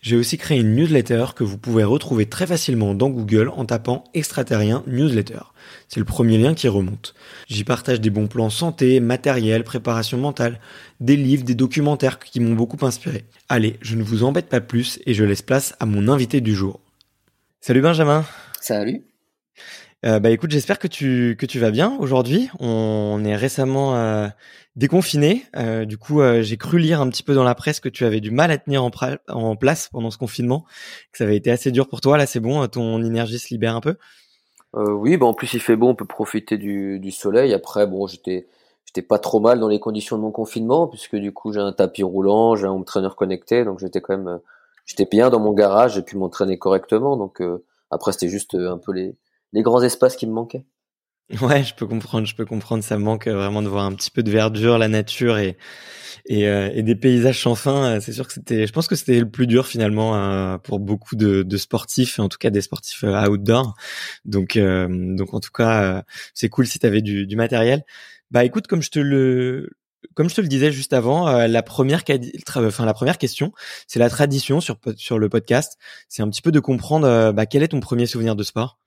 j'ai aussi créé une newsletter que vous pouvez retrouver très facilement dans Google en tapant extraterrien newsletter. C'est le premier lien qui remonte. J'y partage des bons plans santé, matériel, préparation mentale, des livres, des documentaires qui m'ont beaucoup inspiré. Allez, je ne vous embête pas plus et je laisse place à mon invité du jour. Salut Benjamin. Salut. Euh, bah écoute, j'espère que tu que tu vas bien aujourd'hui. On est récemment euh, déconfiné. Euh, du coup, euh, j'ai cru lire un petit peu dans la presse que tu avais du mal à tenir en, en, place pendant ce confinement, que ça avait été assez dur pour toi. Là, c'est bon, ton énergie se libère un peu? Euh, oui, bah en plus il fait beau, on peut profiter du, du soleil. Après, bon, j'étais j'étais pas trop mal dans les conditions de mon confinement puisque du coup j'ai un tapis roulant, j'ai un home trainer connecté, donc j'étais quand même j'étais bien dans mon garage, j'ai pu m'entraîner correctement. Donc après c'était juste un peu les les grands espaces qui me manquaient. Ouais, je peux comprendre, je peux comprendre. Ça manque vraiment de voir un petit peu de verdure, la nature et et, euh, et des paysages sans fin. C'est sûr que c'était, je pense que c'était le plus dur finalement euh, pour beaucoup de, de, sportifs, en tout cas des sportifs euh, outdoor. Donc donc en tout cas, c'est cool si tu avais du, du matériel. Bah écoute, comme je te le comme je te le disais juste avant, la première, enfin la première question, c'est la tradition sur sur le podcast. C'est un petit peu de comprendre bah, quel est ton premier souvenir de sport?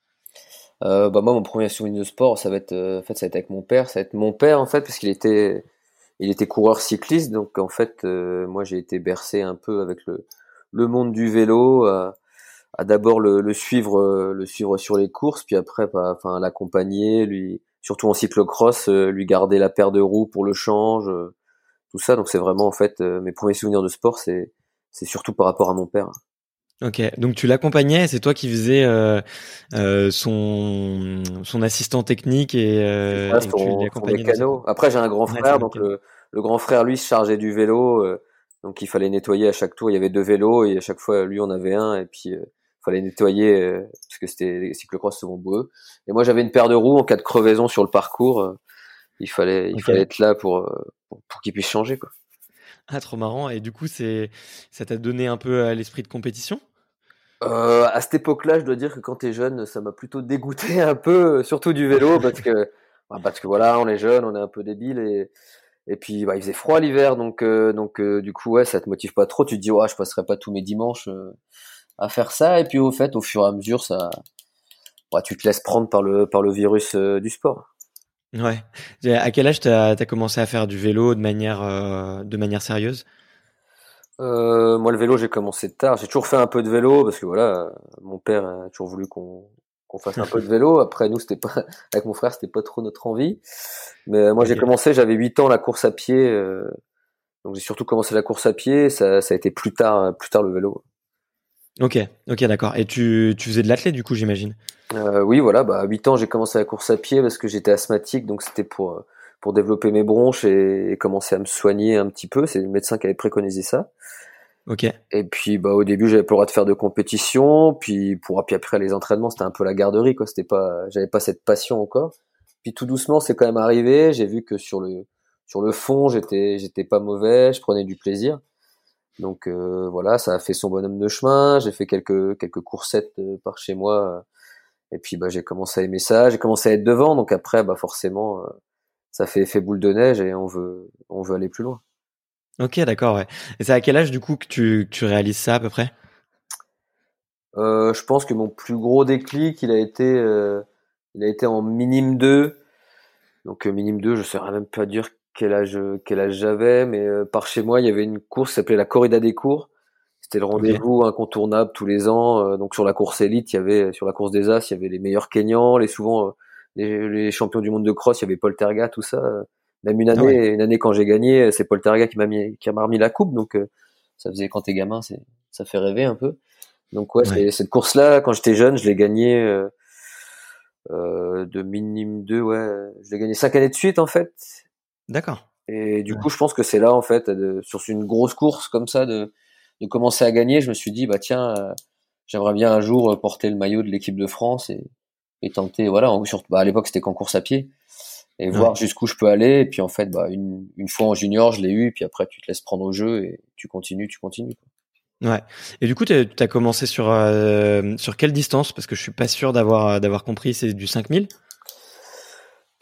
Euh, bah moi, mon premier souvenir de sport, ça va être, euh, en fait, ça va être avec mon père. Ça va être mon père, en fait, parce qu'il était, il était coureur cycliste. Donc, en fait, euh, moi, j'ai été bercé un peu avec le, le monde du vélo, à d'abord le, le, suivre, le suivre sur les courses, puis après, bah, enfin, l'accompagner, lui, surtout en cyclocross, lui garder la paire de roues pour le change, tout ça. Donc, c'est vraiment, en fait, mes premiers souvenirs de sport, c'est, c'est surtout par rapport à mon père. Ok, donc tu l'accompagnais, c'est toi qui faisais euh, euh, son son assistant technique et, euh, tu l'accompagnais. Après j'ai un grand frère, donc le, le, grand frère lui se chargeait du vélo, euh, donc il fallait nettoyer à chaque tour. Il y avait deux vélos et à chaque fois lui on avait un et puis il fallait nettoyer parce que c'était les cyclocross souvent boueux. Et moi j'avais une paire de roues en cas de crevaison sur le parcours, il fallait il fallait être là pour pour, pour qu'il puisse changer quoi. Ah trop marrant et du coup c'est ça t'a donné un peu l'esprit de compétition? Euh, à cette époque-là, je dois dire que quand t'es jeune, ça m'a plutôt dégoûté un peu, surtout du vélo, parce que bah, parce que voilà, on est jeune, on est un peu débile et et puis bah, il faisait froid l'hiver, donc euh, donc euh, du coup ouais, ça te motive pas trop. Tu te dis ouais, je passerai pas tous mes dimanches à faire ça, et puis au fait, au fur et à mesure, ça, bah, tu te laisses prendre par le par le virus du sport. Ouais. À quel âge t'as as commencé à faire du vélo de manière de manière sérieuse? Euh, moi, le vélo, j'ai commencé tard. J'ai toujours fait un peu de vélo parce que voilà, mon père a toujours voulu qu'on qu'on fasse un peu de vélo. Après, nous, c'était pas avec mon frère, c'était pas trop notre envie. Mais moi, j'ai commencé, j'avais 8 ans la course à pied. Euh, donc, j'ai surtout commencé la course à pied. Ça, ça a été plus tard, plus tard le vélo. Ok, ok, d'accord. Et tu, tu faisais de l'athlète du coup, j'imagine? Euh, oui, voilà. Bah, à 8 ans, j'ai commencé la course à pied parce que j'étais asthmatique, donc c'était pour pour développer mes bronches et, commencer à me soigner un petit peu. C'est le médecin qui avait préconisé ça. Ok. Et puis bah au début j'avais pas le droit de faire de compétition, puis pour puis après les entraînements c'était un peu la garderie quoi. C'était pas, j'avais pas cette passion encore. Puis tout doucement c'est quand même arrivé. J'ai vu que sur le sur le fond j'étais j'étais pas mauvais, je prenais du plaisir. Donc euh, voilà, ça a fait son bonhomme de chemin. J'ai fait quelques quelques coursettes euh, par chez moi. Et puis bah j'ai commencé à aimer ça. J'ai commencé à être devant. Donc après bah forcément euh, ça fait effet boule de neige et on veut, on veut aller plus loin. Ok, d'accord, ouais. Et c'est à quel âge du coup que tu, tu réalises ça à peu près? Euh, Je pense que mon plus gros déclic, il a été, euh, il a été en minime 2. Donc euh, minime 2, je saurais même pas dire quel âge, quel âge j'avais, mais euh, par chez moi, il y avait une course qui s'appelait la corrida des cours. C'était le rendez-vous incontournable tous les ans. donc sur la course élite, il y avait sur la course des As, il y avait les meilleurs Kenyans, les souvent les, champions du monde de cross, il y avait Paul Terga, tout ça. Même une ah année, une année quand j'ai gagné, c'est Paul Terga qui m'a mis, qui m'a remis la coupe, donc euh, ça faisait quand t'es gamin, c'est, ça fait rêver un peu. Donc ouais, cette course-là, quand j'étais jeune, je l'ai gagné euh, euh, de minime 2, ouais, je l'ai gagné cinq années de suite en fait. D'accord. Et du coup, je pense que c'est là en fait, de, sur une grosse course comme ça, de, de commencer à gagner, je me suis dit bah tiens, j'aimerais bien un jour porter le maillot de l'équipe de France et, et tenter, voilà, en, bah, à l'époque c'était qu'en course à pied, et voir jusqu'où je peux aller. Et puis en fait, bah, une, une fois en junior, je l'ai eu, et puis après tu te laisses prendre au jeu et tu continues, tu continues. Quoi. Ouais. Et du coup, tu as commencé sur euh, sur quelle distance? Parce que je suis pas sûr d'avoir d'avoir compris. C'est du 5000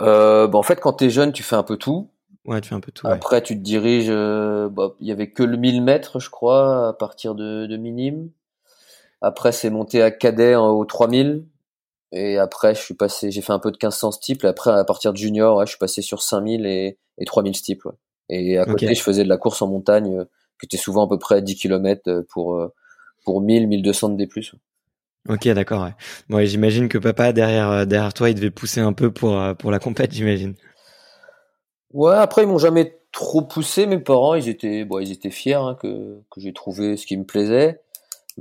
euh, bah, En fait, quand tu es jeune, tu fais un peu tout. Ouais, tu fais un peu tout. Après, tu te diriges. Euh, bah, il y avait que le 1000 mètres, je crois, à partir de, de minime. Après, c'est monté à cadet au 3000. Et après, je suis passé, j'ai fait un peu de 1500 steeple. Après, à partir de junior, ouais, je suis passé sur 5000 et, et 3000 steeple. Ouais. Et à côté, je faisais de la course en montagne, euh, qui était souvent à peu près 10 km euh, pour, euh, pour 1000, 1200 de D+. Ok, d'accord. Ouais. Bon, j'imagine que papa derrière derrière toi, il devait pousser un peu pour pour la compète, j'imagine. Ouais. Après, ils m'ont jamais trop poussé. Mes parents, ils étaient bon, ils étaient fiers hein, que que j'ai trouvé ce qui me plaisait.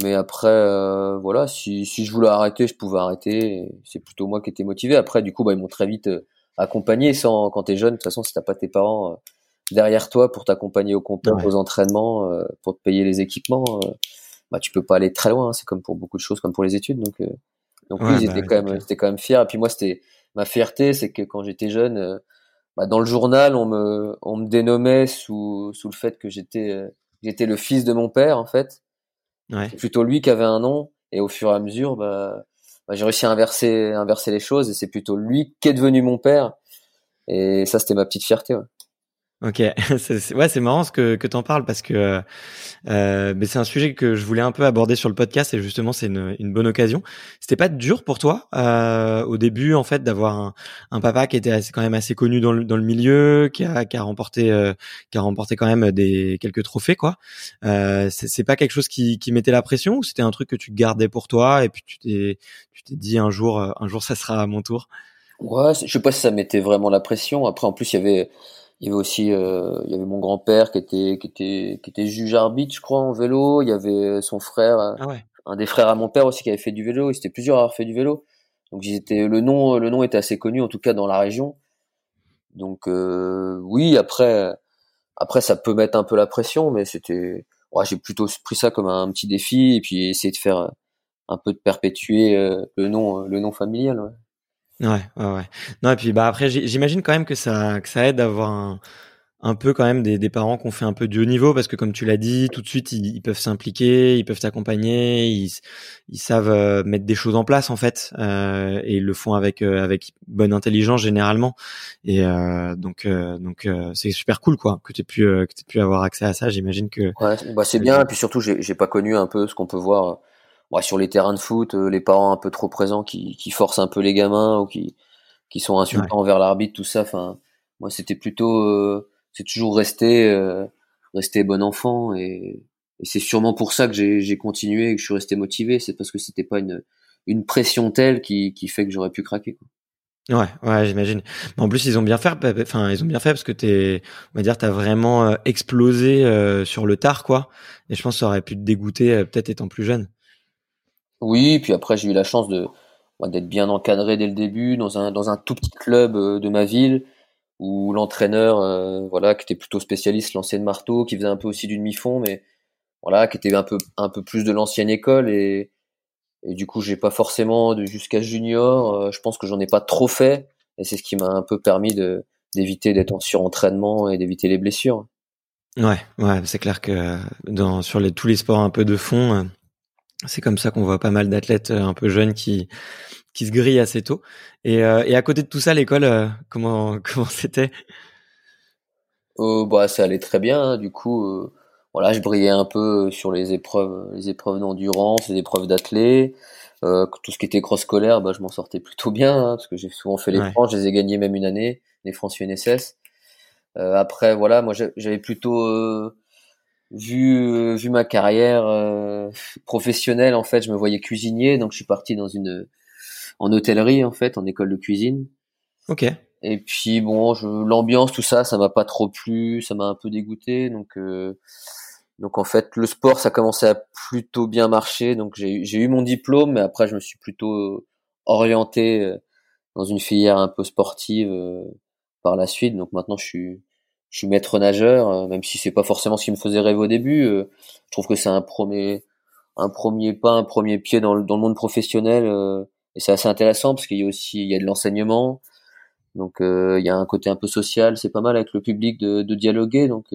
Mais après, euh, voilà, si, si je voulais arrêter, je pouvais arrêter. C'est plutôt moi qui étais motivé. Après, du coup, bah, ils m'ont très vite euh, accompagné. Sans, quand t'es jeune, de toute façon, si t'as pas tes parents euh, derrière toi pour t'accompagner au compte, aux entraînements, pour te payer les équipements, bah, tu peux pas aller très loin. C'est comme pour beaucoup de choses, comme pour les études. Donc, donc oui, ils bah étaient quand même, c'était quand même fiers. Et puis moi, c'était ma fierté, c'est que quand j'étais jeune, bah, dans le journal, on me, on me dénommait sous, sous le fait que j'étais, j'étais le fils de mon père, en fait. C'est plutôt lui qui avait un nom, et au fur et à mesure, bah, bah, j'ai réussi à inverser, inverser les choses, et c'est plutôt lui qui est devenu mon père. Et ça, c'était ma petite fierté. Ouais. Ok, ouais, c'est marrant ce que que t'en parles parce que euh, euh, mais c'est un sujet que je voulais un peu aborder sur le podcast et justement c'est une, une bonne occasion. C'était pas dur pour toi euh, au début en fait d'avoir un, un, papa qui était assez, quand même assez connu dans le dans le milieu, qui a qui a remporté euh, qui a remporté quand même des quelques trophées quoi. Euh, c'est pas quelque chose qui qui mettait la pression ou c'était un truc que tu gardais pour toi et puis tu t'es tu t'es dit un jour un jour ça sera à mon tour? Ouais, je sais pas si ça mettait vraiment la pression. Après en plus il y avait il y avait aussi, euh, il y avait mon grand-père qui était, qui était, qui était juge arbitre, je crois, en vélo. Il y avait son frère, ah un des frères à mon père aussi qui avait fait du vélo. Ils étaient plusieurs à avoir fait du vélo. Donc j'étais, le nom, le nom était assez connu, en tout cas dans la région. Donc euh, oui, après, après ça peut mettre un peu la pression, mais c'était, ouais, j'ai plutôt pris ça comme un petit défi et puis essayer de faire un peu de perpétuer euh, le nom, le nom familial. Ouais. Ouais, ouais, ouais. Non, et puis bah après, j'imagine quand même que ça, que ça aide d'avoir un, un peu quand même des, des parents qu'on fait un peu du haut niveau parce que comme tu l'as dit, tout de suite ils, peuvent s'impliquer, ils peuvent t'accompagner, ils, ils savent euh, mettre des choses en place en fait euh, et ils le font avec euh, avec bonne intelligence généralement et euh, donc euh, donc c'est super cool quoi que tu pu que tu pu avoir accès à ça. J'imagine que ouais, bah c'est bien et puis surtout j'ai pas connu un peu ce qu'on peut voir ouais, sur les terrains de foot, euh, les parents un peu trop présents qui, qui forcent un peu les gamins ou qui, qui sont insultants envers l'arbitre, tout ça. Enfin, moi, c'était plutôt, euh, c'est toujours resté, euh, rester bon enfant et, et c'est sûrement pour ça que j'ai continué et que je suis resté motivé. C'est parce que c'était pas une, une pression telle qui, qui fait que j'aurais pu craquer. Quoi. Ouais, ouais, j'imagine. En plus, ils ont bien fait. Bah, enfin, ils ont bien fait parce que t'es, on va dire, t'as vraiment explosé sur le tard, quoi. Et je pense que ça aurait pu te dégoûter peut-être étant plus jeune. Oui, puis après j'ai eu la chance de d'être bien encadré dès le début dans un dans un tout petit club euh, de ma ville où l'entraîneur, voilà, qui était plutôt spécialiste, lançait de marteau, qui faisait un peu aussi du demi-fond, mais voilà, qui était un peu un peu plus de l'ancienne école et et du coup j'ai pas forcément de jusqu'à junior. Euh, je pense que j'en ai pas trop fait et c'est ce qui m'a un peu permis de d'éviter d'être en surentraînement et d'éviter les blessures. Ouais, ouais, c'est clair que dans sur les tous les sports un peu de fond, euh, c'est comme ça qu'on voit pas mal d'athlètes euh, un peu jeunes qui qui se grillent assez tôt. Et, et à côté de tout ça, l'école, comment comment c'était? Euh, Bah, ça allait très bien. Hein. Du coup, voilà, je brillais un peu sur les épreuves, les épreuves d'endurance, les épreuves d'athlé. Euh, tout ce qui était cross scolaire, bah, je m'en sortais plutôt bien hein, parce que j'ai souvent fait les France, je les ai gagnés même une année, les France UNSS. Euh, après, voilà, moi j'avais plutôt euh, vu vu ma carrière euh, professionnelle en fait, je me voyais cuisinier, donc je suis parti dans une en hôtellerie en fait, en école de cuisine. Ok. Et puis bon, l'ambiance, tout ça, ça m'a pas trop plu, ça m'a un peu dégoûté, donc euh, donc en fait, le sport, ça commençait à plutôt bien marcher. Donc j'ai eu mon diplôme, mais après, je me suis plutôt orienté euh, dans une filière un peu sportive euh, par la suite. Donc maintenant, je suis, je suis maître nageur, euh, même si c'est pas forcément ce qui me faisait rêver au début. je trouve que c'est un premier, un premier pas, un premier pied dans le, dans le monde professionnel. et c'est assez intéressant parce qu'il y a aussi, il y a de l'enseignement. Donc il y a un côté un peu social. C'est pas mal avec le public de, de dialoguer. Donc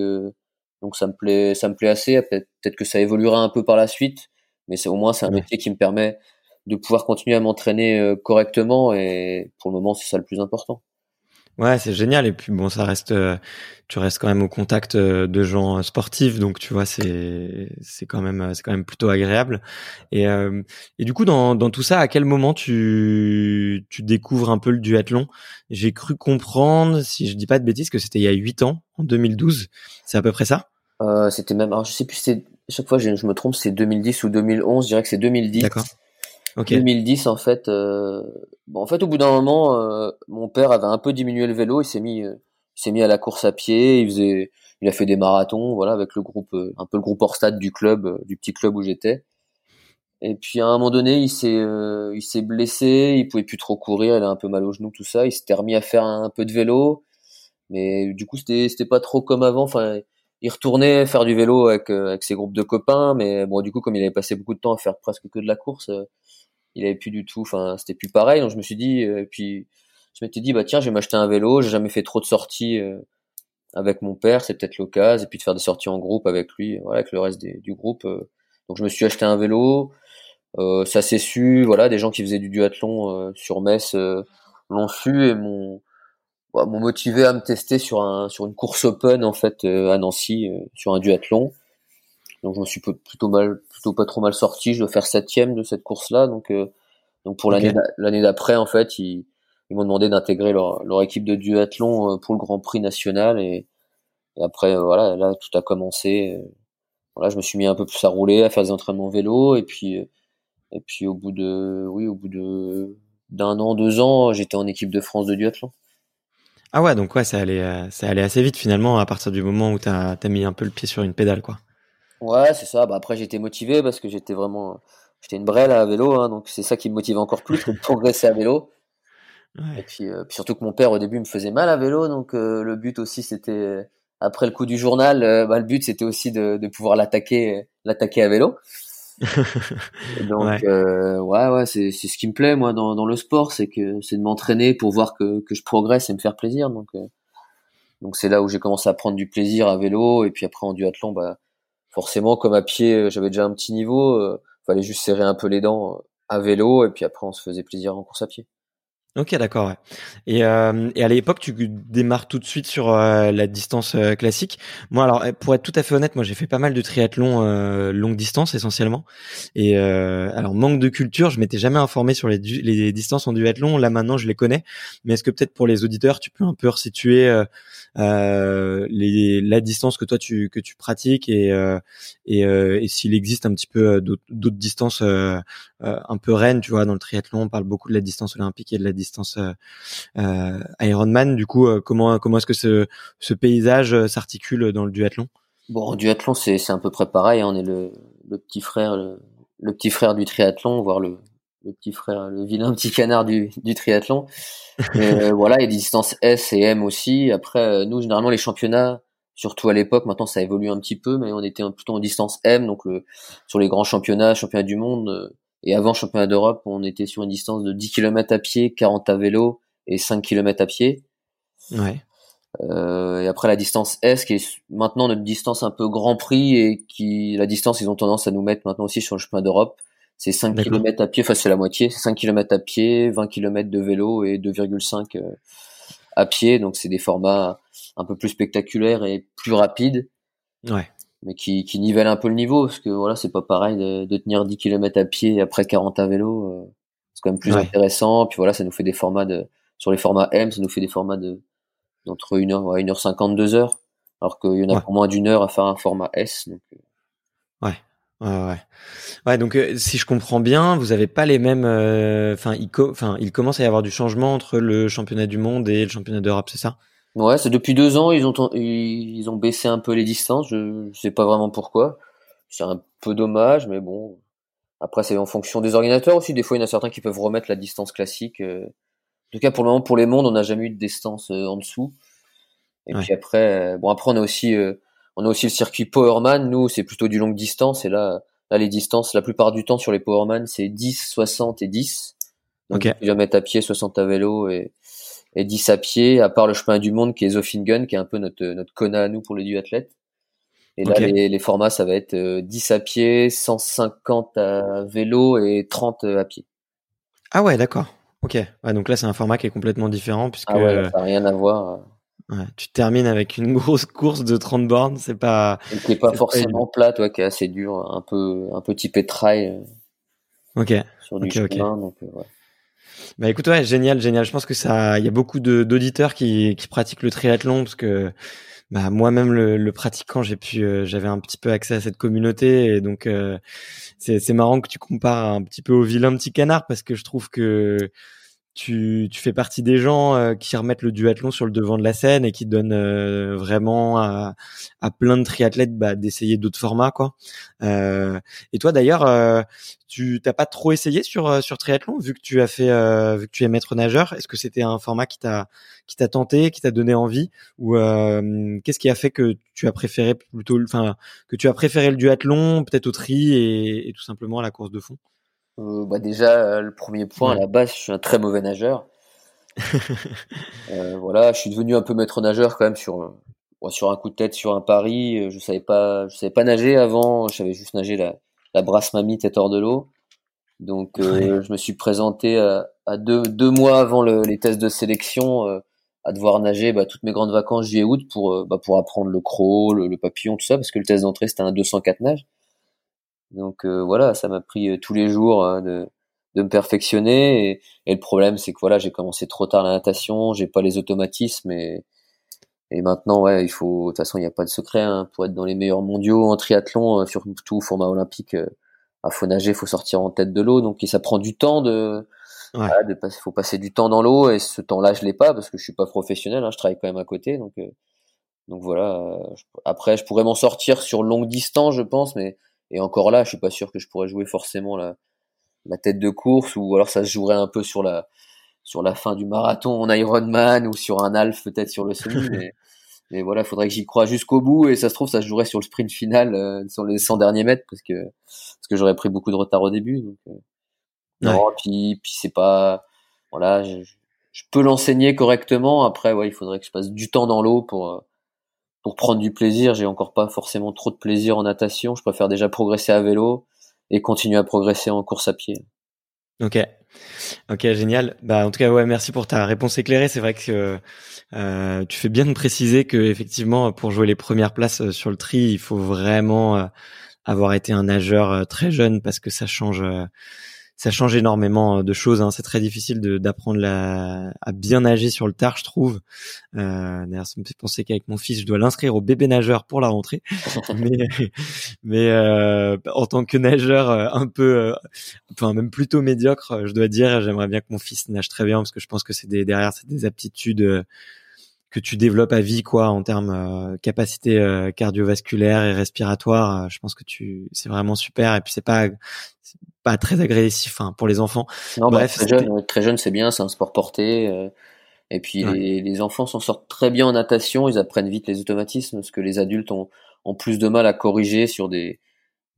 donc ça me plaît, ça me plaît assez. Peut-être que ça évoluera un peu par la suite, mais c'est au moins c'est un métier qui me permet de pouvoir continuer à m'entraîner euh, correctement et pour le moment c'est ça le plus important. Ouais, c'est génial. Et puis bon, ça reste, euh, tu restes quand même au contact euh, de gens sportifs, donc tu vois, c'est c'est quand même c'est quand même plutôt agréable. Et et du coup, dans dans tout ça, à quel moment tu tu découvres un peu le duathlon? J'ai cru comprendre, si je dis pas de bêtises, que c'était il y a huit ans, en 2012. C'est à peu près ça? Euh, C'était même, alors je sais plus, c'est chaque fois je, je me trompe, c'est 2010 ou 2011. Je dirais que c'est 2010. D'accord. Okay. 2010 en fait. Euh, bon, en fait, au bout d'un moment, euh, mon père avait un peu diminué le vélo. Il s'est mis, euh, s'est mis à la course à pied. Il faisait, il a fait des marathons, voilà, avec le groupe, euh, un peu le groupe hors stade du club, du petit club où j'étais. Et puis à un moment donné, il s'est, il s'est blessé. Il pouvait plus trop courir. Il a un peu mal au genou, tout ça. Il s'était remis à faire un peu de vélo mais du coup c'était c'était pas trop comme avant enfin il retournait faire du vélo avec euh, avec ses groupes de copains mais bon du coup comme il avait passé beaucoup de temps à faire presque que de la course euh, il avait plus du tout enfin c'était plus pareil. Donc je me suis dit euh, et puis je m'étais dit bah tiens je vais m'acheter un vélo. J'ai jamais fait trop de sorties avec mon père. C'est peut-être l'occasion. Et puis de faire des sorties en groupe avec lui voilà avec le reste du groupe donc je me suis acheté un vélo. Ça s'est su voilà des gens qui faisaient du duathlon sur Metz l'ont su et mon bah, m'ont motivé à me tester sur un sur une course open en fait euh, à Nancy euh, sur un duathlon. Donc je me suis plutôt mal plutôt pas trop mal sorti. Je dois faire septième de cette course là. Donc euh, donc pour l'année l'année d'après en fait ils ils m'ont demandé d'intégrer leur, leur équipe de duathlon pour le Grand Prix national et, et après voilà là tout a commencé. Voilà je me suis mis un peu plus à rouler, à faire des entraînements vélo et puis et puis au bout de oui au bout de d'un an deux ans j'étais en équipe de France de duathlon. Ah ouais, donc ouais, ça allait, euh, ça allait assez vite finalement à partir du moment où t'as as mis un peu le pied sur une pédale, quoi. Ouais, c'est ça. Bah après, j'étais motivé parce que j'étais vraiment, j'étais une brêle à vélo, hein, donc c'est ça qui me motive encore plus que de progresser à vélo. Et puis, euh, puis, surtout que mon père au début me faisait mal à vélo, donc euh, le but aussi c'était après le coup du journal, bah, le but c'était aussi de, de pouvoir l'attaquer, l'attaquer à vélo. donc ouais, euh, ouais, ouais c'est c'est ce qui me plaît moi dans dans le sport, c'est que c'est de m'entraîner pour voir que que je progresse et me faire plaisir. Donc euh, donc c'est là où j'ai commencé à prendre du plaisir à vélo et puis après en duathlon, bah forcément comme à pied euh, j'avais déjà un petit niveau, euh, fallait juste serrer un peu les dents à vélo et puis après on se faisait plaisir en course à pied. Ok, d'accord. Ouais. Et, euh, à l'époque, tu démarres tout de suite sur euh, la distance euh, classique. Moi, alors pour être tout à fait honnête, moi j'ai fait pas mal de triathlon euh, longue distance essentiellement. Et alors manque de culture, je m'étais jamais informé sur les, les distances en duathlon. Là maintenant, je les connais. Mais est-ce que peut-être pour les auditeurs, tu peux un peu resituer les, la distance que toi tu que tu pratiques et et, et s'il existe un petit peu d'autres distances un peu reines, tu vois, dans le triathlon, on parle beaucoup de la distance olympique et de la distance euh, euh, Ironman. Du coup, euh, comment comment est-ce que ce, ce paysage s'articule dans le duathlon? Bon, duathlon, c'est à peu près pareil. Hein. On est le, le petit frère le, petit frère du triathlon, voire le le petit frère, le vilain petit canard du, du triathlon. euh, voilà, il y a des distances S et M aussi. Après, nous, généralement, les championnats, surtout à l'époque, maintenant ça évolue un petit peu, mais on était plutôt en distance M, donc le, sur les grands championnats, championnats du monde, et avant championnat d'Europe, on était sur une distance de 10 km à pied, 40 à vélo et 5 km à pied. Ouais. Euh, et après la distance S, qui est maintenant notre distance un peu Grand Prix et qui la distance ils ont tendance à nous mettre maintenant aussi sur le chemin d'Europe. C'est 5 km à pied, enfin c'est la moitié, c'est 5 km à pied, 20 km de vélo et 2,5 euh, à pied. Donc c'est des formats un peu plus spectaculaires et plus rapides. Ouais. Mais qui, qui nivellent un peu le niveau, parce que voilà, c'est pas pareil de, de, tenir 10 km à pied et après 40 à vélo. Euh, c'est quand même plus intéressant. Puis voilà, ça nous fait des formats de, sur les formats M, ça nous fait des formats de, d'entre 1h, ouais, 1h50, 2h. Alors qu'il y en a pour moins d'une heure à faire un format S. Donc... Euh. Ouais. Ouais, ouais. ouais, donc euh, si je comprends bien, vous avez pas les mêmes. Euh, enfin, il, enfin, il commence à y avoir du changement entre le championnat du monde et le championnat d'Europe, c'est ça? Ouais, c'est depuis deux ans ils ont ils ont baissé un peu les distances. Je, je sais pas vraiment pourquoi. C'est un peu dommage, mais bon. Après, c'est en fonction des ordinateurs aussi. Des fois, il y en a certains qui peuvent remettre la distance classique. En tout cas, pour le moment, pour les mondes, on n'a jamais eu de distance euh, en dessous. Et puis après, euh, bon, après, on a aussi, euh, on a aussi le circuit Powerman. Nous, c'est plutôt du longue distance. Et là, là, les distances, la plupart du temps sur les Powerman, c'est 10, 60 et 10. Donc, okay. km à pied, 60 à vélo et, et 10 à pied, à part le chemin du monde qui est Zofingen, qui est un peu notre, notre Kona à nous pour les duathlètes. Et là, les, les, formats, ça va être 10 à pied, 150 à vélo et 30 à pied. Ah ouais, d'accord. Ok, ouais, donc là c'est un format qui est complètement différent puisque ah ouais, ça n'a rien à voir. Ouais, tu termines avec une grosse course de 30 bornes, c'est pas. Qui est pas forcément plate, ouais, qui est assez dur, un peu, un peu typé trail. Euh, ok. Sur du okay, chemin, donc euh, ouais. Bah écoute, ouais, génial, génial. Je pense que ça, il y a beaucoup d'auditeurs qui, qui pratiquent le triathlon parce que bah, moi-même le, le, pratiquant, j'ai pu, euh, j'avais un petit peu accès à cette communauté et donc euh, c'est marrant que tu compares un petit peu au vilain petit canard parce que je trouve que tu, tu fais partie des gens euh, qui remettent le duathlon sur le devant de la scène et qui donnent euh, vraiment à, plein de triathlètes bah, d'essayer d'autres formats quoi. Euh, et toi d'ailleurs, tu t'as pas trop essayé sur sur triathlon vu que tu as fait vu que tu es maître nageur? Est-ce que c'était un format qui t'a qui t'a tenté, qui t'a donné envie? Ou qu'est-ce qui a fait que tu as préféré plutôt, enfin que tu as préféré le duathlon peut-être au tri et, et tout simplement à la course de fond? Euh, bah déjà, euh, le premier point, à la base, je suis un très mauvais nageur. euh, voilà, je suis devenu un peu maître nageur quand même sur sur un coup de tête, sur un pari. Euh, je savais pas, je savais pas nager avant. Je savais juste nager la, la brasse mamie tête hors de l'eau. Donc, euh, je me suis présenté à, à deux, deux mois avant le, les tests de sélection à devoir nager bah, toutes mes grandes vacances juillet août pour bah, pour apprendre le crawl, le, le, papillon, tout ça, parce que le test d'entrée c'était un 204 nage. Donc euh, voilà, ça m'a pris euh, tous les jours euh, de, de me perfectionner. Et, et le problème, c'est que voilà, j'ai commencé trop tard la natation, j'ai pas les automatismes et, et maintenant, ouais, il faut. De toute façon, il n'y a pas de secret hein, pour être dans les meilleurs mondiaux en triathlon, surtout au format olympique. Euh, faut nager, faut sortir en tête de l'eau, donc ça prend du temps de. Ouais. Voilà, de faut passer du temps dans l'eau et ce temps-là, je l'ai pas parce que je suis pas professionnel. Hein, je travaille quand même à côté, donc. donc voilà. Après, je pourrais m'en sortir sur longue distance, je pense, mais et encore là, je suis pas sûr que je pourrais jouer forcément la, la tête de course, ou alors ça se jouerait un peu sur la sur la fin du marathon en Ironman ou sur un half peut-être sur le semi. mais, mais voilà, il faudrait que j'y croie jusqu'au bout et ça se trouve ça se jouerait sur le sprint final euh, sur les 100 derniers mètres parce que parce que j'aurais pris beaucoup de retard au début. Donc, euh, non, puis puis c'est pas voilà, je, je peux l'enseigner correctement. Après, ouais, il faudrait que je passe du temps dans l'eau pour euh, pour prendre du plaisir. J'ai encore pas forcément trop de plaisir en natation. Je préfère déjà progresser à vélo et continuer à progresser en course à pied. Ok. Ok, génial. Bah, en tout cas, ouais, merci pour ta réponse éclairée. C'est vrai que euh, tu fais bien de préciser que effectivement, pour jouer les premières places euh, sur le tri, il faut vraiment euh, avoir été un nageur euh, très jeune parce que ça change ça change énormément euh, de choses. Hein. C'est très difficile d'apprendre à bien nager sur le tard, je trouve. Euh, D'ailleurs, ça me fait penser qu'avec mon fils, je dois l'inscrire au bébé nageur pour la rentrée. mais mais euh, en tant que nageur euh, un peu, euh, enfin même plutôt médiocre, je dois dire, j'aimerais bien que mon fils nage très bien parce que je pense que c'est des derrière, c'est des aptitudes que tu développes à vie quoi en termes euh, capacité euh, cardiovasculaire et respiratoire je pense que tu c'est vraiment super et puis c'est pas pas très agressif hein, pour les enfants. Non, bah, Bref, très jeune, très jeune, c'est bien, c'est un sport porté. et puis les, les, enfants s'en sortent très bien en natation, ils apprennent vite les automatismes, ce que les adultes ont, ont plus de mal à corriger sur des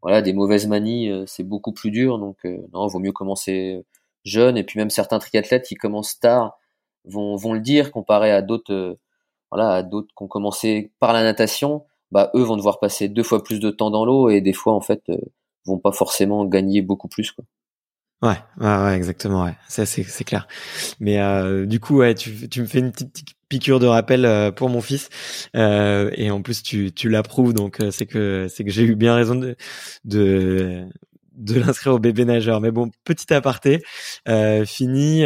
voilà des mauvaises manies, c'est beaucoup plus dur. Donc non, vaut mieux commencer jeune. Et puis même certains triathlètes qui commencent tard vont, vont le dire comparé à d'autres voilà à d'autres qui ont commencé par la natation bah eux vont devoir passer deux fois plus de temps dans l'eau et des fois en fait euh, vont pas forcément gagner beaucoup plus quoi. Ouais, ouais, ouais, exactement, ouais. Ça, c'est, c'est clair. Mais euh, du coup, ouais, tu, tu me fais une petite, piqûre de rappel euh, pour mon fils, euh, et en plus, tu, tu l'approuves, donc euh, c'est que, c'est que j'ai eu bien raison de, de, de l'inscrire au bébé nageur. Mais bon, petit aparté, fini.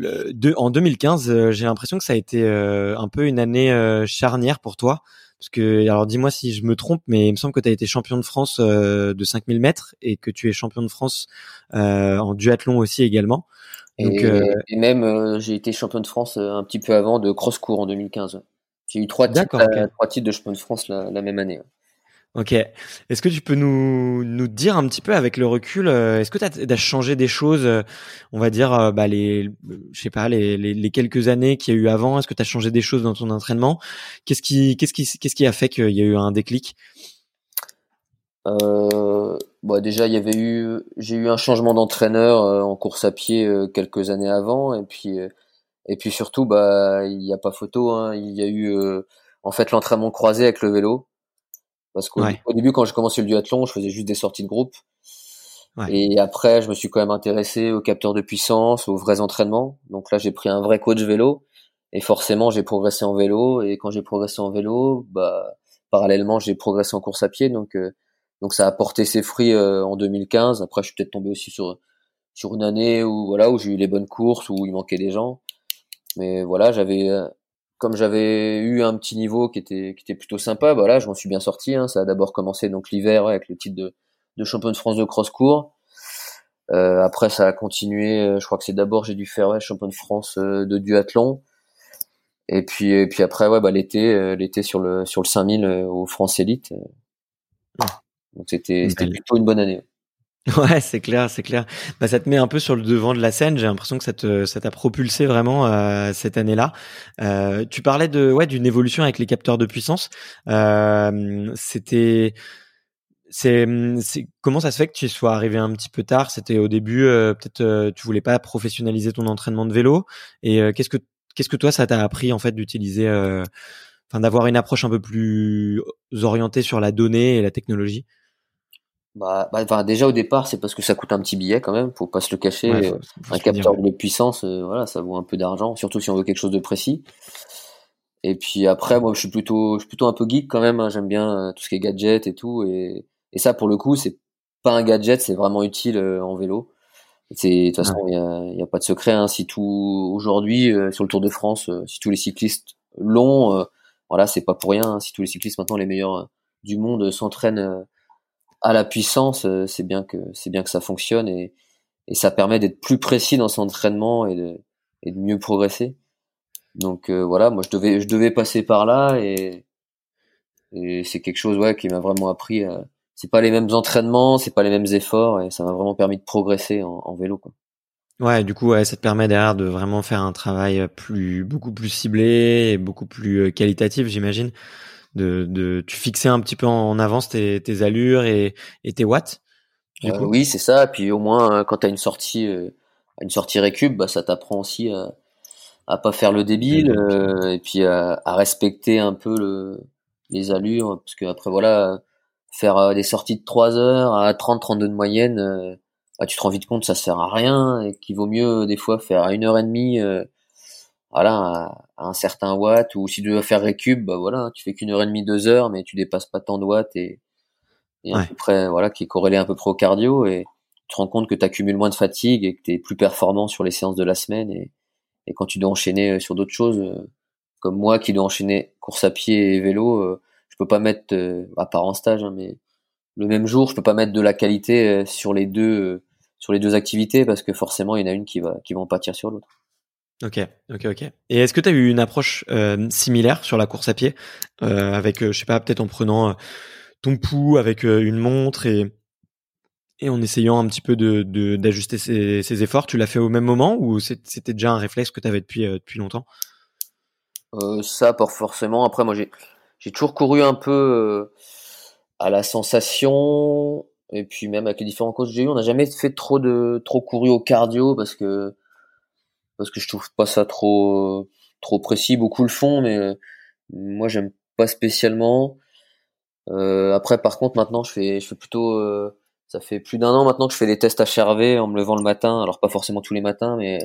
Le, en 2015, j'ai l'impression que ça a été un peu une année charnière pour toi parce que, alors dis-moi si je me trompe, mais il me semble que tu as été champion de France euh, de 5000 mètres et que tu es champion de France euh, en duathlon aussi également. Donc, et, euh, et même, j'ai été champion de France un petit peu avant de cross-court en 2015. J'ai eu trois titres, trois titres de champion de France la, la même année. Ok. Est-ce que tu peux nous, nous dire un petit peu avec le recul, euh, est-ce que tu as, changé des choses, euh, on va dire, euh, bah, les, je sais pas, les, les, quelques années qu'il y a eu avant, est-ce que tu as changé des choses dans ton entraînement? Qu'est-ce qui, qu'est-ce qui, qu'est-ce qui a fait qu'il y a eu un déclic? Bah déjà, j'ai eu un changement d'entraîneur en course à pied quelques années avant, et puis, et puis surtout, bah, il n'y a pas photo, hein, il y a eu en fait l'entraînement croisé avec le vélo. Parce qu'au début, quand j'ai commencé le duathlon, je faisais juste des sorties de groupe. Et après, je me suis quand même intéressé aux capteurs de puissance, aux vrais entraînements. Donc là, j'ai pris un vrai coach vélo. Et forcément, j'ai progressé en vélo. Et quand j'ai progressé en vélo, bah, parallèlement, j'ai progressé en course à pied. Donc, euh, donc ça a porté ses fruits euh, en 2015. Après, je suis peut-être tombé aussi sur sur une année où voilà où j'ai eu les bonnes courses, où il manquait des gens. Mais voilà, j'avais euh, comme j'avais eu un petit niveau qui était qui était plutôt sympa, voilà, bah je m'en suis bien sorti. Hein. Ça a d'abord commencé donc l'hiver avec le titre de, de champion de France de cross court. Euh, après, ça a continué. Euh, je crois que c'est d'abord j'ai dû faire ouais, champion de France euh, de duathlon. Et puis et puis après ouais bah l'été euh, l'été sur le sur le 5000 au France Elite. Donc c'était c'était plutôt une bonne année. Ouais, c'est clair, c'est clair. Bah, ça te met un peu sur le devant de la scène. J'ai l'impression que ça te, ça t'a propulsé vraiment euh, cette année-là. Euh, tu parlais de, ouais, d'une évolution avec les capteurs de puissance. Euh, c'était, c'est, comment ça se fait que tu sois arrivé un petit peu tard? C'était au début, euh, peut-être, euh, tu voulais pas professionnaliser ton entraînement de vélo. Et euh, qu'est-ce que, qu'est-ce que toi, ça t'a appris en fait d'utiliser, enfin, d'avoir une approche un peu plus orientée sur la donnée et la technologie? Bah, bah déjà au départ, c'est parce que ça coûte un petit billet quand même, faut pas se le cacher. Euh, un capteur de puissance, euh, voilà, ça vaut un peu d'argent, surtout si on veut quelque chose de précis. Et puis après, moi, je suis plutôt, je suis plutôt un peu geek quand même. Hein, J'aime bien euh, tout ce qui est gadget et tout, et, et ça, pour le coup, c'est pas un gadget, c'est vraiment utile en vélo. C'est de toute façon, il y, a, y, a, pas de secret. Hein, si tout aujourd'hui sur le Tour de France, si tous les cyclistes l'ont, voilà, c'est pas pour rien. Hein, si tous les cyclistes maintenant les meilleurs du monde s'entraînent à la puissance, euh, c'est bien que c'est bien que ça fonctionne et, et ça permet d'être plus précis dans son entraînement et de, et de mieux progresser. Donc euh, voilà, moi je devais je devais passer par là et, et c'est quelque chose ouais qui m'a vraiment appris. Euh, c'est pas les mêmes entraînements, c'est pas les mêmes efforts et ça m'a vraiment permis de progresser en, en vélo quoi. Ouais, du coup, ouais, ça te permet derrière de vraiment faire un travail plus, beaucoup plus ciblé et beaucoup plus qualitatif, j'imagine de, de tu fixais un petit peu en avance tes, tes allures et, et tes watts. Euh, oui, c'est ça. Puis au moins, euh, quand tu as une sortie, euh, une sortie récup, bah, ça t'apprend aussi à, à pas faire le débile et puis à, à, respecter un peu le, les allures. Parce que après, voilà, faire des sorties de 3 heures à 30-32 de moyenne, bah, tu te rends vite compte ça sert à rien et qu'il vaut mieux des fois faire à une heure et demie voilà, à, un certain watt, ou si tu dois faire récup, bah voilà, tu fais qu'une heure et demie, deux heures, mais tu dépasses pas tant de watts et, et à peu près, voilà, qui est corrélé un peu près au cardio et tu te rends compte que tu accumules moins de fatigue et que tu es plus performant sur les séances de la semaine et, et quand tu dois enchaîner euh, sur d'autres choses, euh, comme moi qui dois enchaîner course à pied et vélo, euh, je peux pas mettre, à part en stage, hein, mais le même jour, je peux pas mettre de la qualité sur les deux, sur les deux activités parce que forcément, il y en a une qui va, qui va en pâtir sur l'autre. Ok, ok, ok. Et est-ce que tu as eu une approche euh, similaire sur la course à pied, euh, avec, euh, je sais pas, peut-être en prenant ton pouls avec une montre et et en essayant un petit peu de d'ajuster ses, efforts. Tu l'as fait au même moment ou c'était déjà un réflexe que tu avais depuis depuis longtemps? Ça, pas forcément. Après, moi, j'ai toujours couru un peu à la sensation et puis même avec les différents coachs que j'ai eu, on n'a jamais fait trop de trop couru au cardio parce que parce que je trouve pas ça trop trop précis. Beaucoup le font, mais euh, moi j'aime pas spécialement. Euh, après, par contre, maintenant je fais je fais plutôt euh, ça fait plus d'un an maintenant que je fais des tests HRV en me levant le matin. Alors pas forcément tous les matins, mais,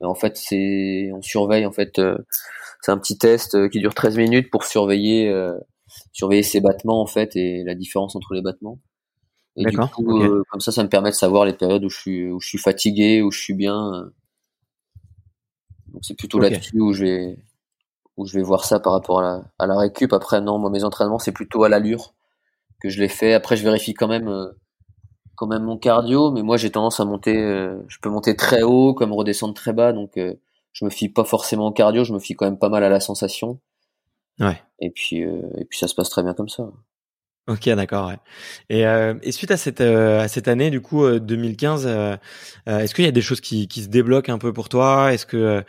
mais en fait c'est on surveille en fait. Euh, c'est un petit test qui dure 13 minutes pour surveiller surveiller ses battements en fait et la différence entre les battements. Et du coup, euh, comme ça, ça me permet de savoir les périodes où je suis, où je suis fatigué, où je suis bien. Euh. Donc c'est plutôt là-dessus où je vais, où je vais voir ça par rapport à la, à la récup. Après, non, moi, mes entraînements, c'est plutôt à l'allure que je les fais. Après, je vérifie quand même, euh, quand même mon cardio, mais moi, j'ai tendance à monter, je peux monter très haut, comme redescendre très bas, donc je me fie pas forcément au cardio, je me fie quand même pas mal à la sensation. Ouais. Et puis, et puis ça se passe très bien comme ça. Ok, d'accord. Ouais. Et, euh, et, suite à cette euh, à cette année, du coup, 2015, euh, est-ce qu'il y a des choses qui, qui se débloquent un peu pour toi? Est-ce que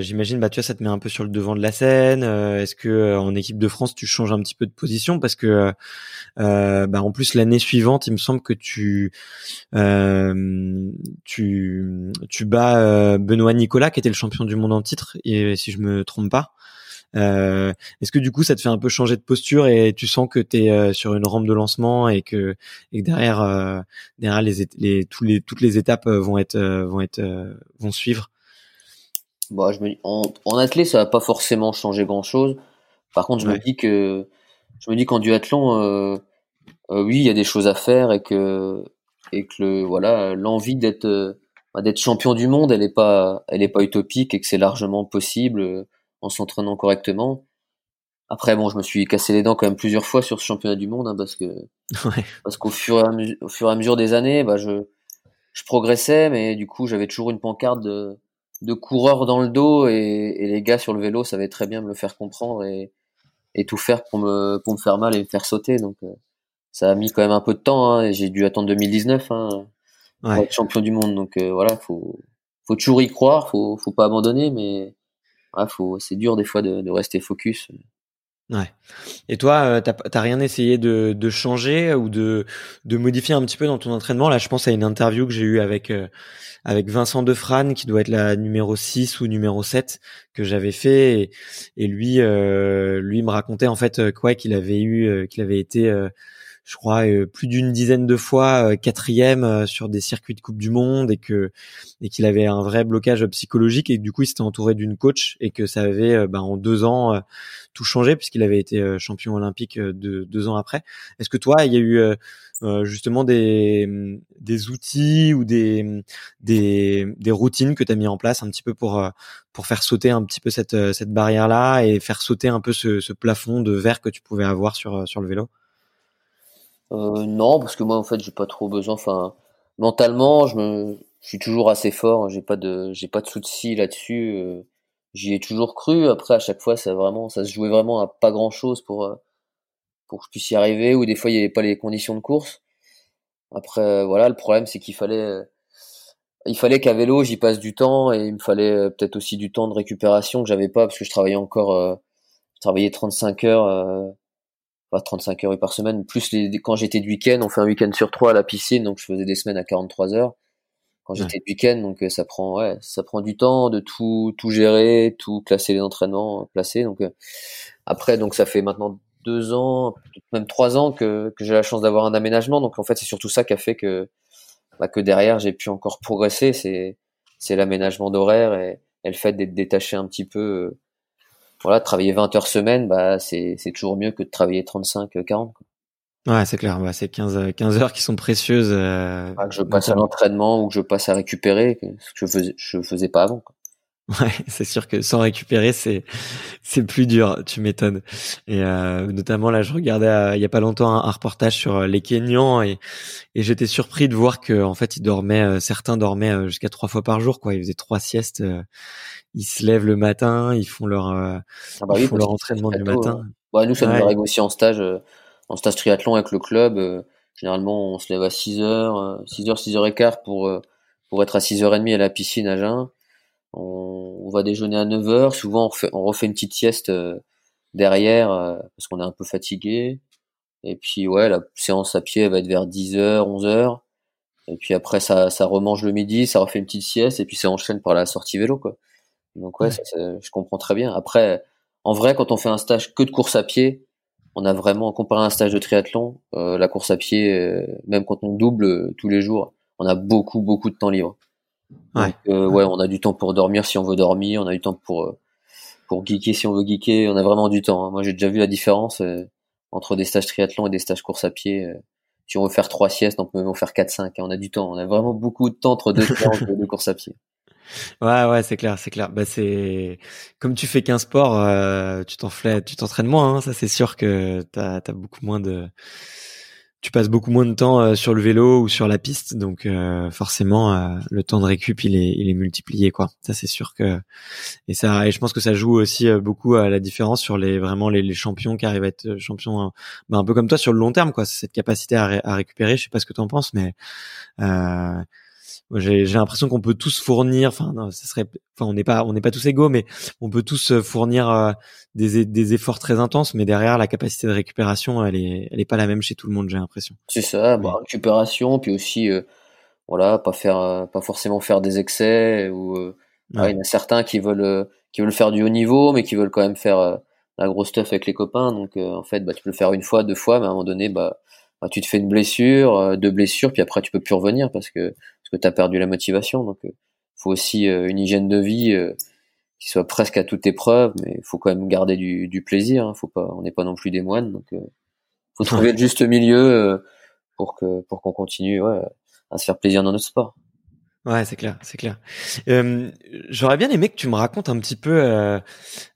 j'imagine, bah tu vois, ça te met un peu sur le devant de la scène Est-ce que en équipe de France, tu changes un petit peu de position? Parce que bah en plus l'année suivante, il me semble que tu tu tu bats Benoît Nicolas qui était le champion du monde en titre, et si je me trompe pas. Euh, Est-ce que du coup ça te fait un peu changer de posture et tu sens que tu es euh, sur une rampe de lancement et que, et que derrière, euh, derrière les, les, tous les, toutes les étapes vont être, vont être, vont suivre? Bon, bah, je me en, en athlète, ça va pas forcément changer grand chose. Par contre, je me dis que je me dis qu'en duathlon, euh, oui, il y a des choses à faire et que et que le, voilà, l'envie d'être bah, d'être champion du monde, elle est pas elle est pas utopique et que c'est largement possible en s'entraînant correctement. Après, bon, je me suis cassé les dents quand même plusieurs fois sur ce championnat du monde, hein, parce que parce qu'au fur, et à mesure, au fur et à mesure des années, bah, je, je progressais, mais du coup, j'avais toujours une pancarte de, de coureur dans le dos, et, et, les gars sur le vélo savaient très bien me le faire comprendre et, et tout faire pour me, pour me faire mal et me faire sauter. Donc, euh, ça a mis quand même un peu de temps, hein, et j'ai dû attendre 2019 hein, pour être champion du monde. Donc euh, voilà, faut, faut toujours y croire, faut, faut pas abandonner, mais faut, c'est dur des fois de, de, rester focus. Ouais. Et toi, euh, t'as rien essayé de, de, changer ou de, de modifier un petit peu dans ton entraînement? Là, je pense à une interview que j'ai eue avec euh, avec Vincent Defrane, qui doit être la numéro 6 ou numéro 7 que j'avais fait, et, et lui, euh, lui me racontait en fait quoi qu'il avait eu, qu'il avait été je crois euh, plus d'une dizaine de fois euh, quatrième euh, sur des circuits de Coupe du Monde et que et qu'il avait un vrai blocage psychologique et que du coup il s'était entouré d'une coach et que ça avait ben, en deux ans tout changé puisqu'il avait été champion olympique de, deux ans après. Est-ce que toi il y a eu justement des, des outils ou des, des, des routines que tu as mis en place un petit peu pour, pour faire sauter un petit peu cette, cette barrière-là et faire sauter un peu ce, ce plafond de verre que tu pouvais avoir sur, sur le vélo? Euh, non, parce que moi en fait j'ai pas trop besoin. Enfin, mentalement, je me, je suis toujours assez fort. J'ai pas de, j'ai pas de soucis là-dessus. Euh, j'y ai toujours cru. Après, à chaque fois, ça vraiment, ça se jouait vraiment à pas grand-chose pour euh, pour que je puisse y arriver. Ou des fois, il y avait pas les conditions de course. Après, voilà, le problème c'est qu'il fallait, il fallait qu'à vélo j'y passe du temps et il me fallait peut-être aussi du temps de récupération que j'avais pas parce que je travaillais encore, je travaillais 35 heures 35 heures par semaine. Plus les, quand j'étais de week-end, on fait un week-end sur trois à la piscine, donc je faisais des semaines à 43 heures. Quand j'étais de week-end, donc euh, ça prend, ouais, ça prend du temps de tout, tout gérer, tout classer les entraînements, placer. Donc euh, après, donc ça fait maintenant deux ans, même trois ans que, que j'ai la chance d'avoir un aménagement. Donc en fait, c'est surtout ça qui a fait que, bah, que derrière j'ai pu encore progresser. C'est, c'est l'aménagement d'horaire et, et, le fait d'être détaché un petit peu euh, voilà, travailler 20 heures semaine, bah, c'est, c'est toujours mieux que de travailler 35, 40. Ouais, c'est clair. Bah, c'est 15, 15 heures qui sont précieuses. Euh, que je passe à l'entraînement ou que je passe à récupérer, ce que je faisais, je faisais pas avant. Quoi. Ouais, c'est sûr que sans récupérer, c'est c'est plus dur. Tu m'étonnes. Et euh, notamment là, je regardais il y a pas longtemps un, reportage sur euh, les Kenyans et et j'étais surpris de voir que en fait ils dormaient, euh, certains dormaient euh, jusqu'à trois fois par jour. Quoi, ils faisaient trois siestes. ils se lèvent le matin, ils font leur ah bah ils font leur entraînement du matin. Hein. Bah, nous, ça nous arrive aussi en stage, en stage triathlon avec le club. Généralement, on se lève à 6 heures, 6 heures, 6 heures et quart pour pour être à 6h30 à la piscine à Jeun. On, on va déjeuner à 9 heures. Souvent, on refait, on refait une petite sieste derrière parce qu'on est un peu fatigué. Et puis ouais, la séance à pied va être vers 10h, 11h. Et puis après ça, ça remange le midi, ça refait une petite sieste et puis ça enchaîne par la sortie vélo quoi. Donc ouais, je comprends très bien. Après, en vrai, quand on fait un stage que de course à pied, on a vraiment comparé à un stage de triathlon, euh, la course à pied, euh, même quand on double euh, tous les jours, on a beaucoup beaucoup de temps libre. Ouais. ouais, on a du temps pour dormir si on veut dormir, on a du temps pour pour geeker si on veut geeker, on a vraiment du temps. Hein. Moi, j'ai déjà vu la différence entre des stages triathlon et des stages course à pied. si on veut faire trois siestes, on peut même en faire quatre, cinq. Hein. On a du temps. On a vraiment beaucoup de temps entre deux séances de course à pied. Ouais, ouais, c'est clair, c'est clair. Bah, c'est comme tu fais qu'un sport, euh, tu tu t'entraînes moins. Hein, ça, c'est sûr que t'as as beaucoup moins de, tu passes beaucoup moins de temps euh, sur le vélo ou sur la piste, donc euh, forcément, le temps de récup, il est, il est multiplié, quoi. Ça, c'est sûr que et ça, et je pense que ça joue aussi beaucoup à la différence sur les vraiment les, les champions qui arrivent à être champions, hein. bah, un peu comme toi sur le long terme, quoi. Cette capacité à, à récupérer. Je sais pas ce que tu en penses, mais j'ai l'impression qu'on peut tous fournir enfin non, ce serait enfin on n'est pas on n'est pas tous égaux mais on peut tous euh, fournir euh, des, des efforts très intenses mais derrière la capacité de récupération elle est elle est pas la même chez tout le monde j'ai l'impression. C'est ça bah, récupération puis aussi euh, voilà pas faire pas forcément faire des excès ou il y en a certains qui veulent qui veulent faire du haut niveau mais qui veulent quand même faire la grosse stuff avec les copains donc en fait bah tu peux le faire une fois deux fois mais à un moment donné bah bah, tu te fais une blessure, euh, deux blessures, puis après tu peux plus revenir parce que parce que t'as perdu la motivation. Donc, il euh, faut aussi euh, une hygiène de vie qui soit presque à toute épreuve, mais il faut quand même garder du, du plaisir. Hein. Faut pas, on n'est pas non plus des moines, donc faut trouver le juste milieu pour que pour qu'on continue ouais, à se faire plaisir dans notre sport. Ouais, c'est clair, c'est clair. Euh, J'aurais bien aimé que tu me racontes un petit peu euh,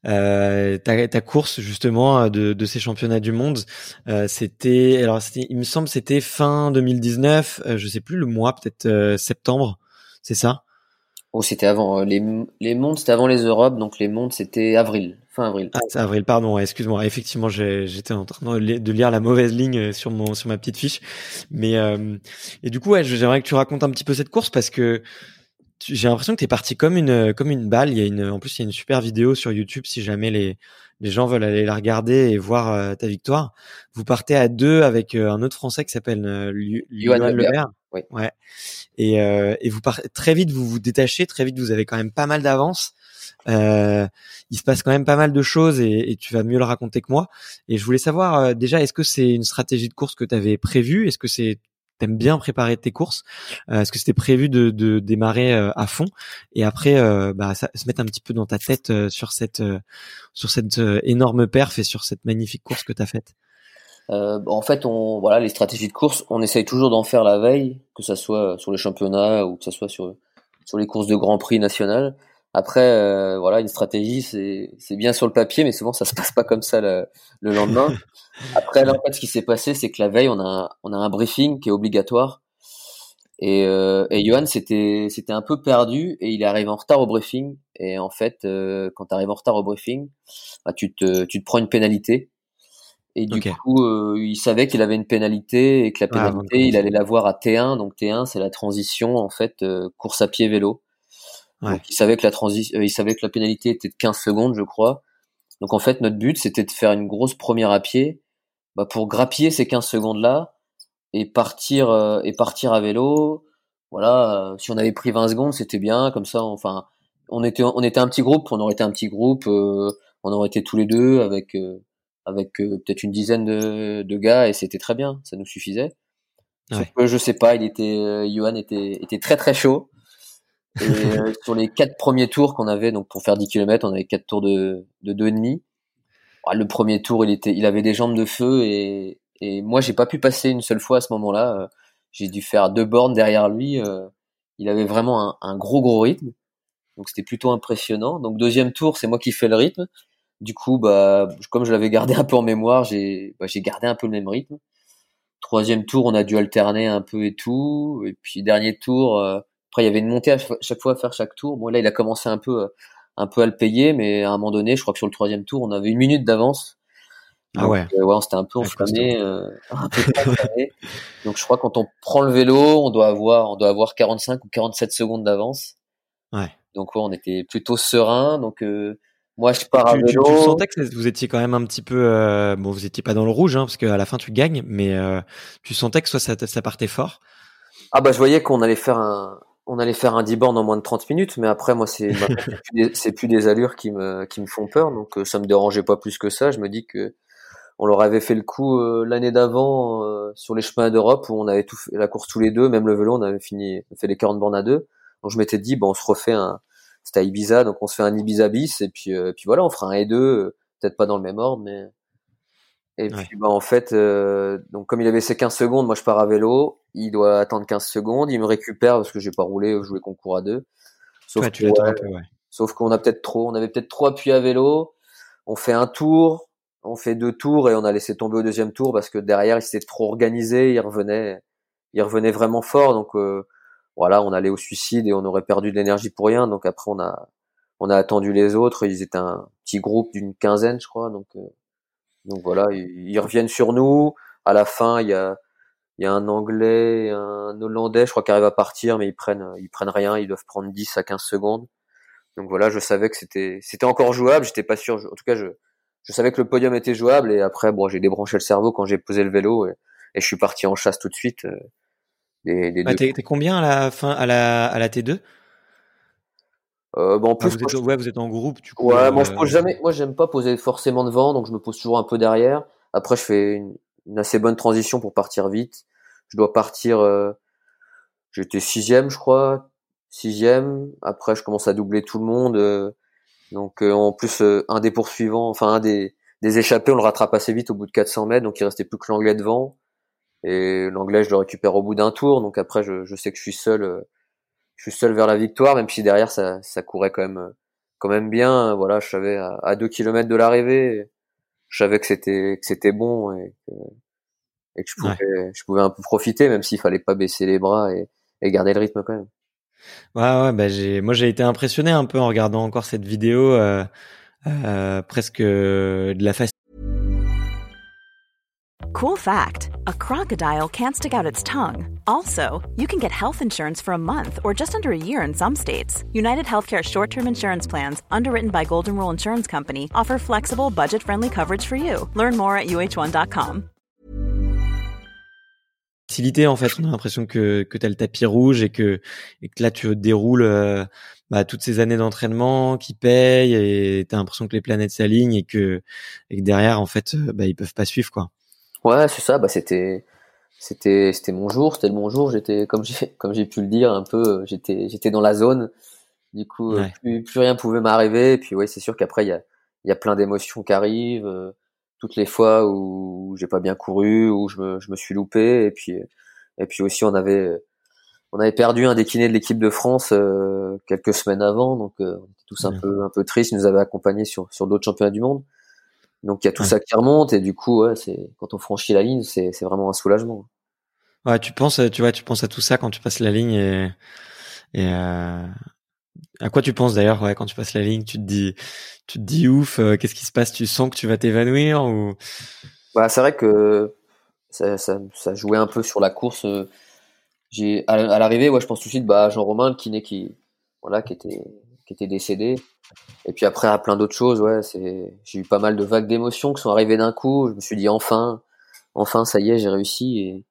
euh, ta, course justement de, de, ces championnats du monde. Euh, c'était, alors il me semble, c'était fin 2019. Euh, je sais plus le mois, peut-être euh, septembre. C'est ça? Oh, c'était avant les les mondes, c'était avant les Europes, donc les mondes c'était avril avril. Ah, c'est avril, pardon, excuse-moi. Effectivement, j'étais en train de lire la mauvaise ligne euh, sur mon sur ma petite fiche. Mais euh, et du coup, ouais, j'aimerais que tu racontes un petit peu cette course parce que j'ai l'impression que tu es parti comme une comme une balle. Il y a une en plus il y a une super vidéo sur YouTube si jamais les les gens veulent aller la regarder et voir euh, ta victoire. Vous partez à deux avec un autre Français qui s'appelle euh, Johan Lebert. Oui. Ouais. Et, et vous partez très vite, vous vous détachez très vite. Vous avez quand même pas mal d'avance. Euh, il se passe quand même pas mal de choses et, tu vas mieux le raconter que moi. Et je voulais savoir euh, déjà, est-ce que c'est une stratégie de course que tu avais prévue? Est-ce que c'est t'aimes bien préparer tes courses? Euh, Est-ce que c'était prévu de, démarrer euh, à fond? Et après bah, ça, se mettre un petit peu dans ta tête sur cette sur cette énorme perf et sur cette magnifique course que tu as faite euh, en fait, on, voilà, les stratégies de course, on essaye toujours d'en faire la veille, que ça soit sur les championnats ou que ça soit sur sur les courses de Grand Prix national. Après, euh, voilà, une stratégie, c'est c'est bien sur le papier, mais souvent ça se passe pas comme ça le, le lendemain. Après, là, en fait, ce qui s'est passé, c'est que la veille, on a un, on a un briefing qui est obligatoire. Et, euh, et Johan c'était c'était un peu perdu et il est arrivé en retard au briefing. Et en fait, euh, quand tu arrives en retard au briefing, bah, tu te tu te prends une pénalité. Et du coup, euh, il savait qu'il avait une pénalité et que la ah, pénalité, il allait la voir à T1. Donc T1, c'est la transition en fait euh, course à pied vélo. Donc, il savait que la transition, euh, il savait que la pénalité était de 15 secondes, je crois. Donc en fait, notre but, c'était de faire une grosse première à pied bah, pour grappiller ces 15 secondes-là et partir euh, et partir à vélo. Voilà, euh, si on avait pris 20 secondes, c'était bien. Comme ça, enfin, on était on était un petit groupe, on aurait été un petit groupe, on aurait été tous les deux avec avec peut-être une dizaine de, de gars et c'était très bien, ça nous suffisait. Ouais. je sais pas, il était, Johan était était très très chaud. Et euh, sur les quatre premiers tours qu'on avait, donc pour faire 10 km, on avait quatre tours de, de deux et demi. le premier tour, il était, il avait des jambes de feu et, et moi, j'ai pas pu passer une seule fois à ce moment-là. Euh, j'ai dû faire deux bornes derrière lui. Euh, il avait vraiment un, un gros gros rythme, donc c'était plutôt impressionnant. Donc deuxième tour, c'est moi qui fais le rythme. Du coup, bah, comme je l'avais gardé un peu en mémoire, j'ai bah, j'ai gardé un peu le même rythme. Troisième tour, on a dû alterner un peu et tout. Et puis dernier tour, après, il y avait une montée à chaque fois à faire chaque tour. Bon, là, il a commencé un peu, un peu à le payer, mais à un moment donné, je crois que sur le troisième tour, on avait une minute d'avance. ah ouais. ouais, on s'était un peu enflammé, un peu enflammé. Donc je crois quand on prend le vélo, on doit avoir, on doit avoir 45 ou 47 secondes d'avance. Ouais. Donc ouais, on était plutôt serein. Donc moi, je pars à tu, vélo. Tu, tu, sentais que vous étiez quand même un petit peu, euh, bon, vous étiez pas dans le rouge, hein, parce qu'à la fin tu gagnes, mais euh, tu sentais que soit ça, ça partait fort? Ah bah je voyais qu'on allait faire un, on allait faire un 10 bornes en moins de 30 minutes, mais après moi c'est, c'est plus, des allures qui me, qui me font peur, donc euh, ça me dérangeait pas plus que ça. Je me dis que on leur avait fait le coup l'année d'avant sur les chemins d'Europe où on avait tout fait, la course tous les deux, même le vélo, on avait fini, on fait les 40 bornes à deux. Donc je m'étais dit bon, on se refait un c'était à Ibiza, donc on se fait un Ibiza bis et puis euh, puis voilà, on fera un et deux, euh, peut-être pas dans le même ordre, mais et puis bah en fait, euh, donc comme il avait ses 15 secondes, moi je pars à vélo, il doit attendre 15 secondes, il me récupère parce que j'ai pas roulé, je voulais concours à deux. Sauf ouais, tu ouais, un peu, ouais. Sauf qu'on a peut-être trop, on avait peut-être trop appuyé à vélo. On fait un tour, on fait deux tours et on a laissé tomber au deuxième tour parce que derrière il s'était trop organisé, il revenait, il revenait vraiment fort. Donc euh, voilà, on allait au suicide et on aurait perdu de l'énergie pour rien. Donc après, on a, on a attendu les autres. Ils étaient un petit groupe d'une quinzaine, je crois. Donc, euh, donc voilà, ils, reviennent sur nous. À la fin, il y a, il y a un Anglais, un Hollandais, je crois, qui arrive à partir, mais ils prennent, ils prennent rien. Ils doivent prendre 10 à 15 secondes. Donc voilà, je savais que c'était, c'était encore jouable. J'étais pas sûr. En tout cas, je, je savais que le podium était jouable. Et après, bon, j'ai débranché le cerveau quand j'ai posé le vélo et, et, je suis parti en chasse tout de suite. Euh, des, des bah, T'es combien à la fin, à la, à la T2 euh, bon, en plus, ah, vous, êtes, ouais, vous êtes en groupe, du coup. Ouais, euh... moi je pose jamais. Moi, j'aime pas poser forcément devant, donc je me pose toujours un peu derrière. Après, je fais une, une assez bonne transition pour partir vite. Je dois partir. Euh... J'étais sixième, je crois, sixième. Après, je commence à doubler tout le monde. Euh... Donc, euh, en plus, euh, un des poursuivants, enfin un des des échappés, on le rattrape assez vite au bout de 400 mètres, donc il restait plus que l'anglais devant. Et l'anglais, je le récupère au bout d'un tour. Donc après, je, je, sais que je suis seul, euh, je suis seul vers la victoire, même si derrière ça, ça courait quand même, quand même bien. Voilà, je savais à, à deux kilomètres de l'arrivée, je savais que c'était, que c'était bon et que, et que je pouvais, ouais. je pouvais un peu profiter, même s'il fallait pas baisser les bras et, et garder le rythme quand même. Ouais, ouais, bah j'ai, moi j'ai été impressionné un peu en regardant encore cette vidéo, euh, euh, presque de la facilité. Cool fact a crocodile can't stick out its tongue. Also, you can get health insurance for a month or just under a year in some states. United Healthcare short term insurance plans, underwritten by Golden Rule Insurance Company, offer flexible, budget friendly coverage for you. Learn more at uh1.com. Facilité, en fait, on a l'impression que, que tu as le tapis rouge et que, et que là tu déroules euh, bah, toutes ces années d'entraînement qui payent et tu as l'impression que les planètes s'alignent et que, et que derrière, en fait, bah, ils peuvent pas suivre quoi. Ouais, c'est ça. Bah, c'était, c'était, c'était mon jour. C'était le bon jour. J'étais, comme j'ai, comme j'ai pu le dire, un peu, j'étais, j'étais dans la zone. Du coup, ouais. plus, plus, rien pouvait m'arriver. Et puis, ouais, c'est sûr qu'après, il y a, il y a plein d'émotions qui arrivent. Euh, toutes les fois où j'ai pas bien couru, où je me, je me suis loupé. Et puis, et puis aussi, on avait, on avait perdu un des kinés de l'équipe de France euh, quelques semaines avant. Donc, euh, on était tous un peu, un peu tristes. Ils nous avaient accompagnés sur, sur d'autres championnats du monde. Donc il y a tout ouais. ça qui remonte et du coup ouais, c'est quand on franchit la ligne, c'est vraiment un soulagement. Ouais, tu penses tu vois, tu penses à tout ça quand tu passes la ligne et et euh, à quoi tu penses d'ailleurs ouais, quand tu passes la ligne, tu te dis tu te dis ouf, euh, qu'est-ce qui se passe, tu sens que tu vas t'évanouir ou? Bah c'est vrai que ça, ça, ça jouait un peu sur la course j'ai à, à l'arrivée ouais, je pense tout de suite bah Jean Romain le kiné qui voilà qui était qui était décédé. Et puis après, à plein d'autres choses, ouais, c'est, j'ai eu pas mal de vagues d'émotions qui sont arrivées d'un coup. Je me suis dit enfin, enfin, ça y est, j'ai réussi. Et,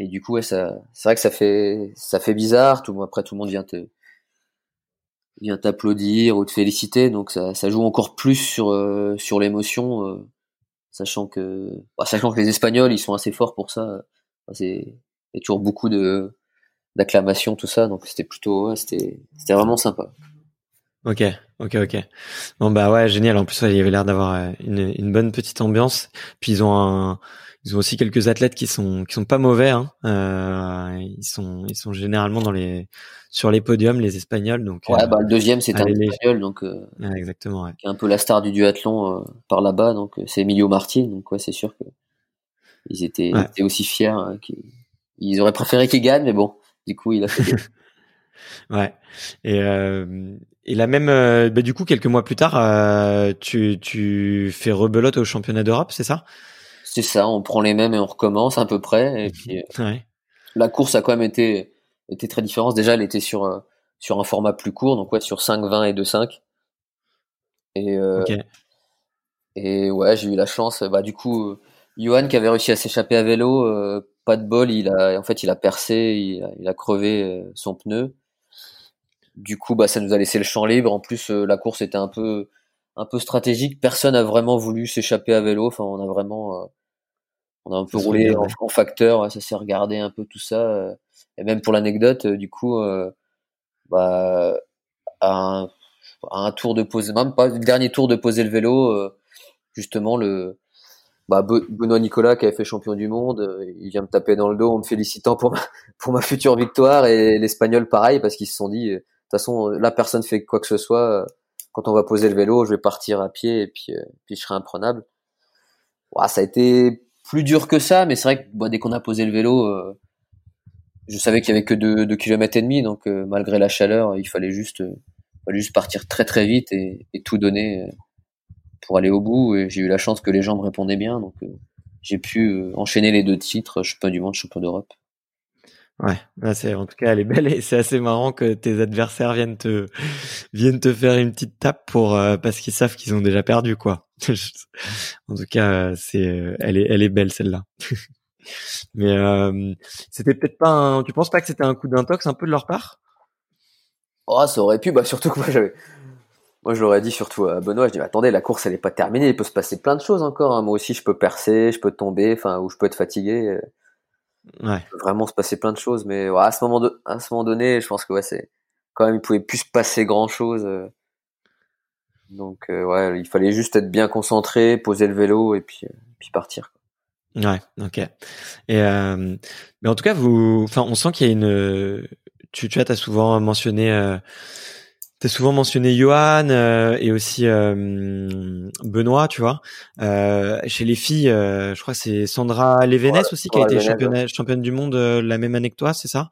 et du coup, ouais, ça, c'est vrai que ça fait, ça fait bizarre. Tout, après, tout le monde vient te, vient t'applaudir ou te féliciter. Donc ça, joue encore plus sur, euh, sur l'émotion, euh, sachant que, bah, sachant que les Espagnols, ils sont assez forts pour ça. C'est, il y a toujours beaucoup de, d'acclamation, tout ça. Donc c'était plutôt, c'était, c'était vraiment sympa. Ok, ok, ok. Bon bah ouais, génial. En plus, il y avait l'air d'avoir une, une, bonne petite ambiance. Puis ils ont un, ils ont aussi quelques athlètes qui sont qui sont pas mauvais. Hein. Euh, ils sont ils sont généralement dans les sur les podiums les Espagnols. Donc ouais, euh, bah le deuxième c'est un Espagnol donc euh, ouais, exactement. Ouais. Qui est un peu la star du duathlon euh, par là-bas. Donc c'est Emilio Martin. Donc ouais, c'est sûr que ils étaient, ouais. étaient aussi fiers. Hein, ils auraient préféré qu'il gagne, mais bon, du coup il a fait. ouais. Et, euh, Et la même, euh, bah, du coup, quelques mois plus tard, euh, tu, tu fais rebelote au championnat d'Europe, c'est ça? C'est ça, on prend les mêmes et on recommence à peu près. Et puis, ouais. la course a quand même été, été très différente. Déjà, elle était sur, sur un format plus court, donc ouais, sur 5, 20 et 2, 5. Et, et ouais, j'ai eu la chance. Bah, du coup, Johan qui avait réussi à s'échapper à vélo, pas de bol, il a, en fait, il a percé, il a, il a crevé son pneu. Du coup, bah, ça nous a laissé le champ libre. En plus, euh, la course était un peu, un peu stratégique. Personne n'a vraiment voulu s'échapper à vélo. Enfin, on a vraiment, euh, on a un peu roulé en, facteur. Ça s'est regardé un peu tout ça. Euh. et même pour l'anecdote, du coup, bah, à un, tour de poser, même pas le dernier tour de poser le vélo, justement le, bah, Benoît Nicolas qui avait fait champion du monde, il vient me taper dans le dos en me félicitant pour ma, pour ma future victoire et l'Espagnol pareil parce qu'ils se sont dit toute façon, là, personne fait quoi que ce soit. Quand on va poser le vélo, je vais partir à pied et puis, euh, puis je serai imprenable. ça a été plus dur que ça, mais c'est vrai que bah, dès qu'on a posé le vélo, euh, je savais qu'il y avait que 2 km et demi, donc euh, malgré la chaleur, il fallait juste, juste partir très très vite et, tout donner pour aller au bout. Et j'ai eu la chance que les gens me répondaient bien, donc j'ai pu enchaîner les deux titres, champion du monde, champion d'Europe. Ouais, c'est en tout cas elle est belle et c'est assez marrant que tes adversaires viennent te viennent te faire une petite tape pour euh, parce qu'ils savent qu'ils ont déjà perdu quoi. en tout cas, c'est euh, elle est elle est belle celle-là. Mais euh, c'était peut-être pas un tu penses pas que c'était un coup d'intox un peu de leur part? Oh, ça aurait pu bah surtout que moi j'avais moi je l'aurais dit surtout à Benoît, je dis attendez, la course elle est pas terminée, il peut se passer plein de choses encore hein. Moi aussi je peux percer, je peux tomber, enfin ou je peux être fatigué. Ouais. Il peut vraiment se passer plein de choses, mais ouais, à ce moment de, à ce moment donné, je pense que ouais, c'est quand même il pouvait plus se passer grand chose. Euh. Donc euh, ouais, il fallait juste être bien concentré, poser le vélo et puis euh, puis partir. Ouais, ok. Et mais en tout cas, vous, enfin, on sent qu'il y a une. Tu, tu as souvent mentionné T'as souvent mentionné Johan euh, et aussi euh, Benoît, tu vois. Euh, chez les filles, je crois que c'est Sandra Levenes aussi qui a été championne, championne du monde la même année que toi, c'est ça?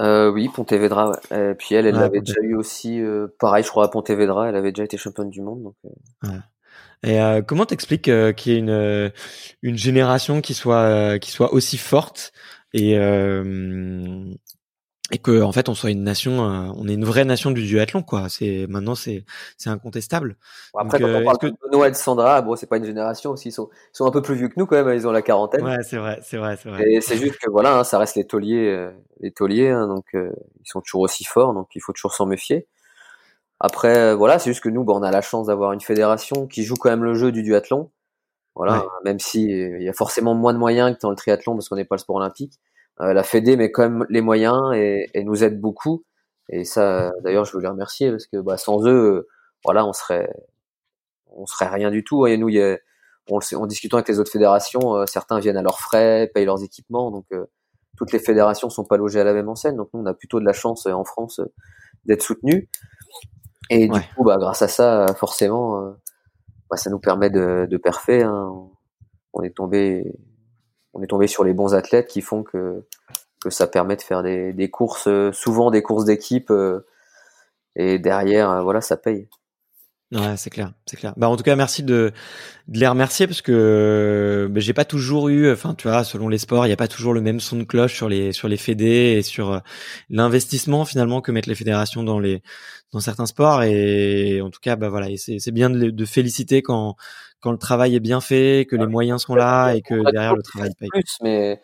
Oui, Pontevedra. Ouais. Et puis elle, elle avait déjà eu aussi, pareil, je crois à Pontevedra, elle avait déjà été championne du monde. Donc, ouais. Et comment t'expliques qu'il y ait une une génération qui soit qui soit aussi forte et et que en fait on soit une nation euh, on est une vraie nation du duathlon quoi. C'est maintenant c'est c'est incontestable. Bon, après quand on euh, parle de et de Sandra bon c'est pas une génération aussi. Ils sont ils sont un peu plus vieux que nous quand même ils ont la quarantaine. Ouais c'est vrai c'est vrai c'est vrai. Et c'est juste que voilà hein, ça reste les tauliers euh, les tauliers hein, donc ils sont toujours aussi forts donc il faut toujours s'en méfier. Après voilà c'est juste que nous bah, on a la chance d'avoir une fédération qui joue quand même le jeu du duathlon. Voilà même si il y a forcément moins de moyens que dans le triathlon parce qu'on n'est pas le sport olympique la Fédé met quand même les moyens et, et nous aide beaucoup. Et ça, d'ailleurs, je veux les remercier parce que bah, sans eux, voilà, on serait, on serait rien du tout. Et nous, y a, on, en discutant avec les autres fédérations, euh, certains viennent à leurs frais, payent leurs équipements. Donc, euh, toutes les fédérations sont pas logées à la même enseigne. Donc, nous, on a plutôt de la chance en France d'être soutenus. Et du coup, bah, grâce à ça, forcément, bah, ça nous permet de, de parfait. Hein. On est tombé on est tombé sur les bons athlètes qui font que que ça permet de faire des, des courses, euh, souvent des courses d'équipe, euh, et derrière, euh, voilà, ça paye. Ouais, c'est clair, c'est clair. Bah en tout cas, merci de, de les remercier parce que bah, j'ai pas toujours eu, enfin tu vois, selon les sports, il y a pas toujours le même son de cloche sur les sur les fédés et sur l'investissement finalement que mettent les fédérations dans les dans certains sports et en tout cas, bah voilà, c'est bien de féliciter quand quand le travail est bien fait, que les moyens sont là et que derrière le travail paye. Plus, mais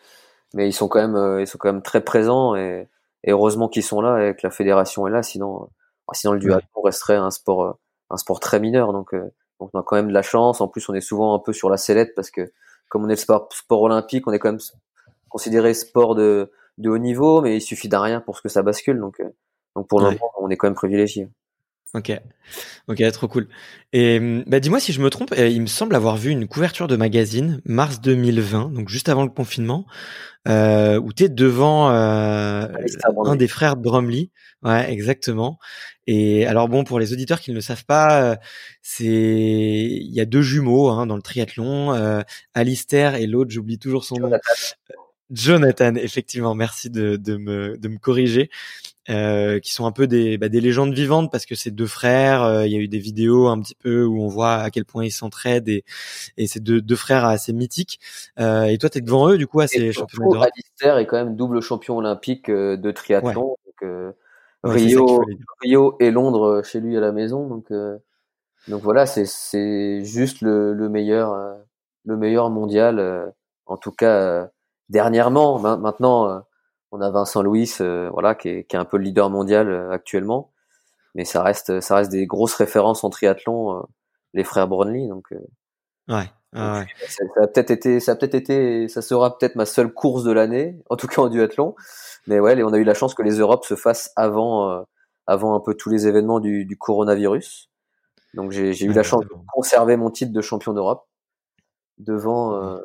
mais ils sont quand même euh, ils sont quand même très présents et, heureusement qu'ils sont là et que la fédération est là. Sinon euh, sinon le duathlon resterait un sport euh, un sport très mineur. Donc donc on a quand même de la chance. En plus on est souvent un peu sur la sellette parce que comme on est le sport, sport olympique, on est quand même considéré sport de de haut niveau, mais il suffit d'un rien pour ce que ça bascule. Donc donc pour moment on est quand même privilégié. Ok, ok, trop cool. Et bah dis-moi si je me trompe, il me semble avoir vu une couverture de magazine mars 2020, donc juste avant le confinement, euh, où tu es devant euh, un des frères Bromley. Ouais, exactement. Et alors bon, pour les auditeurs qui ne le savent pas, euh, c'est il y a deux jumeaux hein, dans le triathlon, euh, Alistair et l'autre, j'oublie toujours son nom. Jonathan, effectivement, merci de, de, me, de me corriger. Euh, qui sont un peu des, bah, des légendes vivantes parce que c'est deux frères. Euh, il y a eu des vidéos un petit peu où on voit à quel point ils s'entraident et, et c'est deux, deux frères assez mythiques. Euh, et toi, tu es devant eux du coup à ces championnats d'Europe? Alistair est quand même double champion olympique euh, de triathlon. Donc, Rio, Rio et Londres chez lui à la maison. Donc, donc voilà, c'est c'est juste le, le meilleur le meilleur mondial. en tout cas dernièrement. Maintenant on a Vincent Louis, euh, voilà, qui est, qui est, un peu le leader mondial euh, actuellement, mais ça reste, ça reste des grosses références en triathlon, euh, les frères Brownlee, donc. ouais. ouais. Ça, a peut-être été, ça a peut-être été, ça sera peut-être ma seule course de l'année, en tout cas en duathlon. Mais ouais, on a eu la chance que les Europes se fassent avant, avant un peu tous les événements du, du coronavirus. Donc j'ai eu la chance de conserver mon titre de champion d'Europe devant,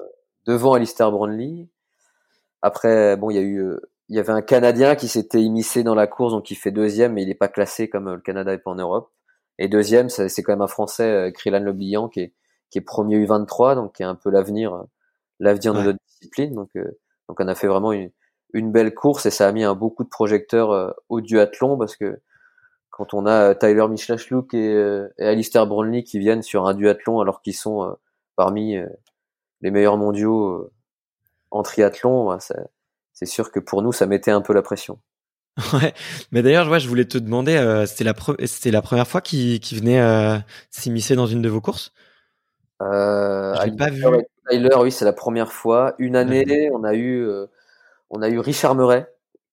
devant Alistair Brownlee. Après, bon, il y a eu il y avait un Canadien qui s'était immiscé dans la course, donc il fait deuxième, mais il n'est pas classé comme euh, le Canada est pas en Europe. Et deuxième, c'est quand même un Français, euh, Krylan Leblian, qui est, qui est premier U23, donc qui est un peu l'avenir, euh, l'avenir de notre discipline. Donc, donc on a fait vraiment une, une belle course et ça a mis un beaucoup de projecteurs au duathlon parce que quand on a Tyler Michelachlouk et, et Alistair Brownlee qui viennent sur un duathlon alors qu'ils sont parmi les meilleurs mondiaux en triathlon, ça, c'est sûr que pour nous, ça mettait un peu la pression. Ouais, mais d'ailleurs, ouais, je voulais te demander, euh, c'était la première fois qu'il venait euh, s'immiscer dans une de vos courses? Euh, je pas vu. Tyler, oui, c'est la première fois. Une année, on a eu euh, on a eu Richard Murray,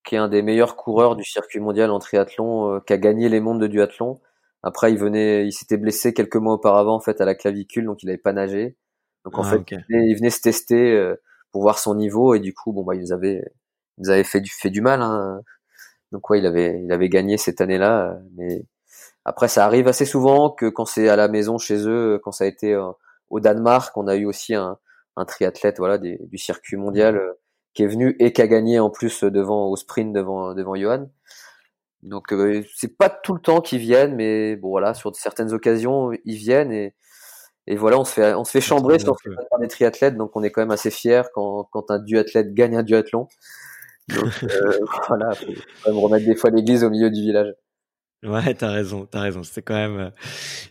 qui est un des meilleurs coureurs du circuit mondial en triathlon, qui a gagné les mondes de duathlon. Après, il venait, il s'était blessé quelques mois auparavant en fait à la clavicule, donc il n'avait pas nagé. Donc en ah, fait, il, venait, se tester pour voir son niveau et du coup bon bah il nous avait il nous avait fait du fait du mal hein. donc ouais il avait il avait gagné cette année-là mais après ça arrive assez souvent que quand c'est à la maison chez eux quand ça a été euh, au Danemark on a eu aussi un, un triathlète voilà du circuit mondial euh, qui est venu et qui a gagné en plus devant au sprint devant devant Johan donc euh, c'est pas tout le temps qu'ils viennent mais bon voilà sur certaines occasions ils viennent et et voilà, on se fait, on se fait chambrer sur des triathlètes, donc on est quand même assez fier quand, quand un duathlète gagne un duathlon. Donc euh, voilà, faut quand même remettre des fois l'église au milieu du village. Ouais, t'as raison, t'as raison. C'est quand même, euh,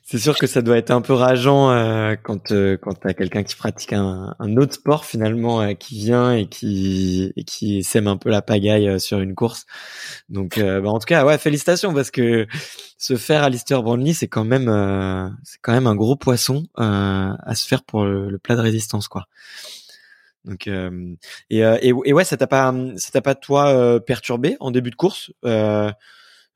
c'est sûr que ça doit être un peu rageant euh, quand euh, quand t'as quelqu'un qui pratique un, un, autre sport finalement euh, qui vient et qui et qui sème un peu la pagaille sur une course. Donc, bah, en tout cas, ouais, félicitations parce que se faire Alistair Brownlee, c'est quand même c'est quand même un gros poisson à se faire pour le, plat de résistance, quoi. Donc et, et, et, ouais, ça t'a pas ça t'a pas toi perturbé en début de course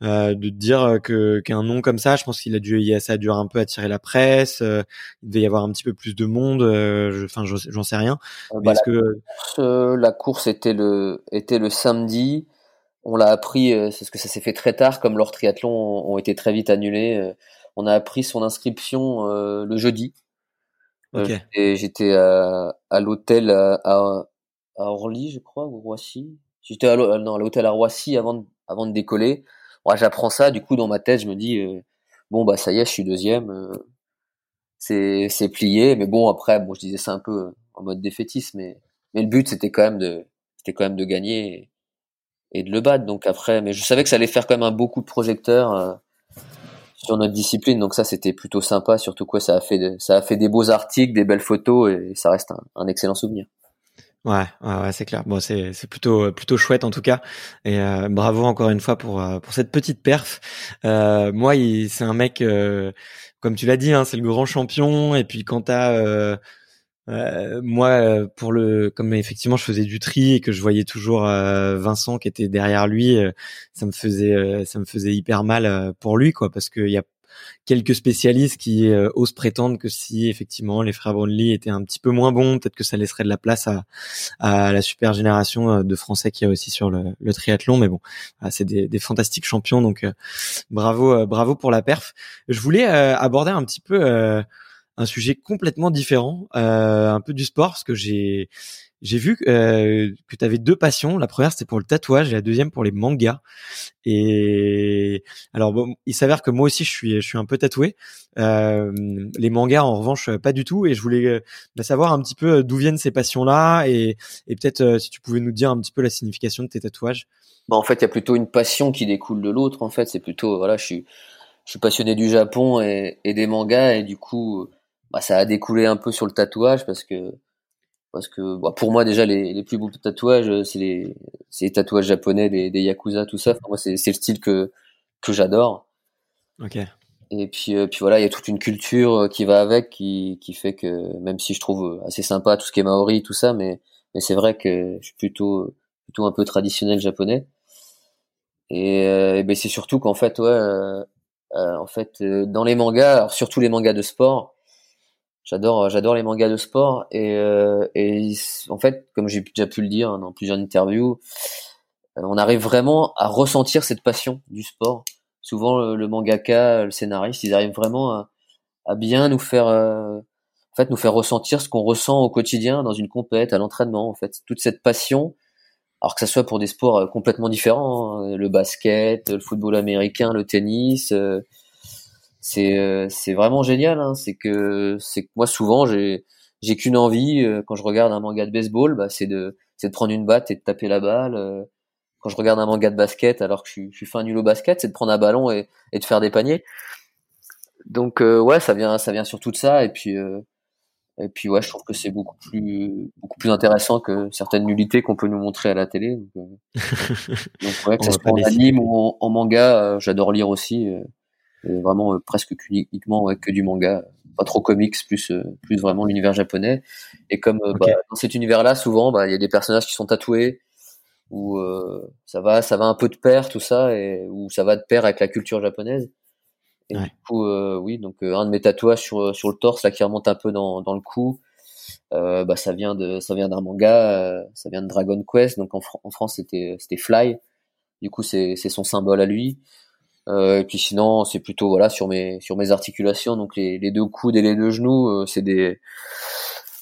euh, de dire que qu'un nom comme ça, je pense qu'il a dû, ça a dû un peu attirer la presse. Euh, il devait y avoir un petit peu plus de monde. Euh, enfin, j'en sais rien. Bah, la, que... course, la course était le était le samedi. On l'a appris, c'est ce que ça s'est fait très tard, comme leurs triathlons ont, été très vite annulés. on a appris son inscription le jeudi. Okay. et j'étais à, à l'hôtel à, à, Orly, je crois, ou Roissy. J'étais à l'hôtel à Roissy avant de, avant de décoller j'apprends ça, du coup dans ma tête je me dis euh, bon bah ça y est, je suis deuxième, euh, c'est c'est plié, mais bon après bon je disais ça un peu euh, en mode défaitiste, mais mais le but c'était quand même de c'était quand même de gagner et, de le battre. Donc après, mais je savais que ça allait faire quand même un beaucoup de projecteurs notre discipline, donc ça c'était plutôt sympa, surtout quoi ça a fait ça a fait des beaux articles, des belles photos et ça reste un excellent souvenir. Ouais, ouais, c'est clair. Bon, c'est c'est plutôt plutôt chouette en tout cas. Et euh, bravo encore une fois pour euh, pour cette petite perf. Euh, moi, c'est un mec comme tu l'as dit, hein, c'est le grand champion. Et puis quand t'as moi pour le comme effectivement je faisais du tri et que je voyais toujours Vincent qui était derrière lui, ça me faisait ça me faisait hyper mal pour lui quoi parce qu'il y a quelques spécialistes qui euh, osent prétendre que si effectivement les frères Brownlee étaient un petit peu moins bons, peut-être que ça laisserait de la place à, à la super génération euh, de Français qui a aussi sur le, le triathlon. Mais bon, c'est des, des, fantastiques champions, donc euh, bravo, bravo pour la perf. Je voulais aborder un petit peu un sujet complètement différent, un peu du sport, parce que j'ai j'ai vu euh, que tu avais deux passions. La première, c'était pour le tatouage et la deuxième pour les mangas. Et alors, bon, il s'avère que moi aussi, je suis, je suis un peu tatoué. Euh, les mangas, en revanche, pas du tout. Et je voulais euh, bah, savoir un petit peu euh, d'où viennent ces passions-là et, et peut-être euh, si tu pouvais nous dire un petit peu la signification de tes tatouages. Bah, en fait, il y a plutôt une passion qui découle de l'autre. En fait, c'est plutôt, voilà, je suis, je suis passionné du Japon et, et des mangas et du coup, bah, ça a découlé un peu sur le tatouage parce que parce que bah, pour moi déjà les, les plus beaux tatouages euh, c'est les, les tatouages japonais des, des yakuza tout ça. Moi c'est le style que que j'adore. Ok. Et puis euh, puis voilà il y a toute une culture euh, qui va avec qui qui fait que même si je trouve assez sympa tout ce qui est maori tout ça mais mais c'est vrai que je suis plutôt plutôt un peu traditionnel japonais. Et, et ben c'est surtout qu'en fait ouais en fait dans les mangas alors surtout les mangas de sport J'adore, j'adore les mangas de sport et, euh, et en fait, comme j'ai déjà pu le dire dans plusieurs interviews, euh, on arrive vraiment à ressentir cette passion du sport. Souvent, le, mangaka, le scénariste, ils arrivent vraiment à, bien nous faire, euh, en fait, nous faire ressentir ce qu'on ressent au quotidien dans une compète, à l'entraînement. En fait, toute cette passion, alors que ça soit pour des sports complètement différents, hein, le basket, le football américain, le tennis euh, c'est vraiment génial. Hein. C'est que c'est que moi souvent j'ai j'ai qu'une envie euh, quand je regarde un manga de baseball, bah, c'est de c'est de prendre une batte et de taper la balle. Euh. quand je regarde un manga de basket, alors que je suis, je suis fin nul au basket, c'est de prendre un ballon et, et de faire des paniers. Donc ouais, ça vient ça vient surtout de ça et puis et puis ouais, je trouve que c'est beaucoup plus beaucoup plus intéressant que certaines nullités qu'on peut nous montrer à la télé. Donc, donc ouais, que ça soit en anime ou en, manga, j'adore lire aussi vraiment euh, presque uniquement que du manga, pas trop comics, plus euh, plus vraiment l'univers japonais. Et comme euh, bah, dans cet univers-là, souvent, bah, il y a des personnages qui sont tatoués, où ça va ça va un peu de pair tout ça, et où ça va de pair avec la culture japonaise. Et du coup, oui, donc un de mes tatouages sur sur le torse là qui remonte un peu dans dans le cou. Euh, bah ça vient de ça vient d'un manga ça vient de Dragon Quest donc en, en France c'était c'était Fly du coup c'est c'est son symbole à lui euh, et puis sinon, c'est plutôt voilà sur mes sur mes articulations, donc les, les deux coudes et les deux genoux, euh, c'est des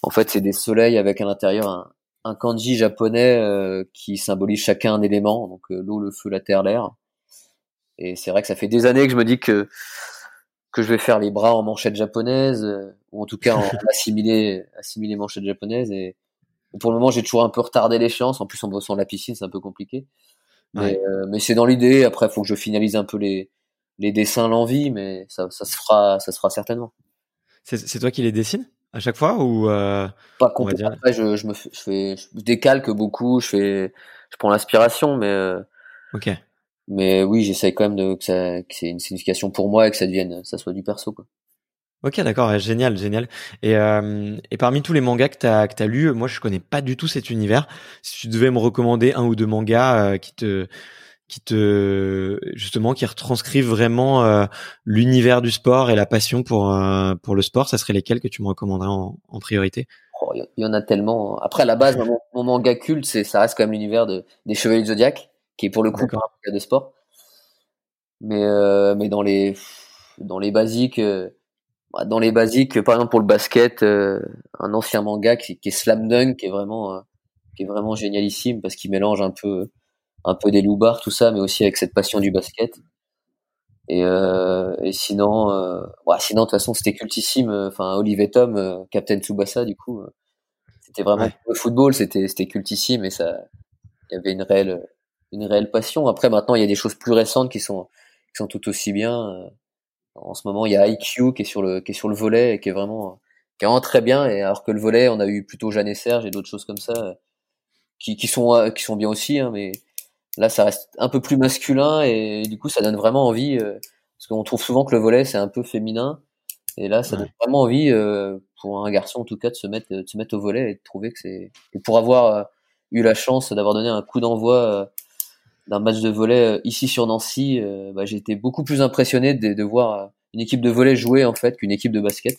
en fait c'est des soleils avec à l'intérieur un, un kanji japonais euh, qui symbolise chacun un élément, donc l'eau, le feu, la terre, l'air. Et c'est vrai que ça fait des années que je me dis que que je vais faire les bras en manchette japonaise ou en tout cas en assimiler assimiler manchette japonaise. Et, pour le moment j'ai toujours un peu retardé l'échéance en plus en bossant la piscine c'est un peu compliqué mais, euh, mais c'est dans l'idée. Après, il faut que je finalise un peu les, les dessins, l'envie, mais ça, ça se fera, ça se fera certainement. C'est toi qui les dessines à chaque fois ou euh, pas complètement. Après, je, je me fais, je fais, je décalque beaucoup. Je fais, je prends l'inspiration, mais euh, ok. Mais oui, j'essaye quand même de que ça, que c'est une signification pour moi et que ça devienne, ça soit du perso quoi. Ok, d'accord, génial, génial. Et, euh, et parmi tous les mangas que tu as, que as lus, moi je connais pas du tout cet univers. Si tu devais me recommander un ou deux mangas euh, qui te qui te justement qui retranscrivent vraiment euh, l'univers du sport et la passion pour euh, pour le sport, ça serait lesquels que tu me recommanderais en, en priorité? Oh, Il y en a tellement. Après à la base, mon, manga culte, c'est ça reste quand même l'univers de, des Chevaliers du Zodiac, qui est pour le coup un manga de sport. Mais euh, mais dans les dans les basiques bah, dans les basiques, par exemple pour le basket, euh, un ancien manga qui, qui, est Slam Dunk, qui est vraiment, euh, qui est vraiment génialissime parce qu'il mélange un peu, un peu des loupards, tout ça, mais aussi avec cette passion du basket. Et, euh, et sinon, euh, ouais, sinon de toute façon c'était cultissime. Enfin, Olivier Tom, Captain Tsubasa, du coup, c'était vraiment le football, c'était, c'était cultissime et ça, il y avait une réelle, une réelle passion. Après, maintenant, il y a des choses plus récentes qui sont, qui sont tout aussi bien en ce moment, il y a IQ qui est sur le qui est sur le volet et qui est vraiment qui est vraiment très bien. Et alors que le volet, on a eu plutôt Jeanne et Serge et d'autres choses comme ça qui, qui sont qui sont bien aussi. Hein, mais là, ça reste un peu plus masculin et du coup, ça donne vraiment envie euh, parce qu'on trouve souvent que le volet c'est un peu féminin. Et là, ça donne vraiment envie euh, pour un garçon en tout cas de se mettre de se mettre au volet et de trouver que c'est et pour avoir euh, eu la chance d'avoir donné un coup d'envoi d'un match de volet euh, ici sur Nancy, euh, bah, j'ai été beaucoup plus impressionné de, de, voir euh, une équipe de volet jouer en fait qu'une équipe de basket.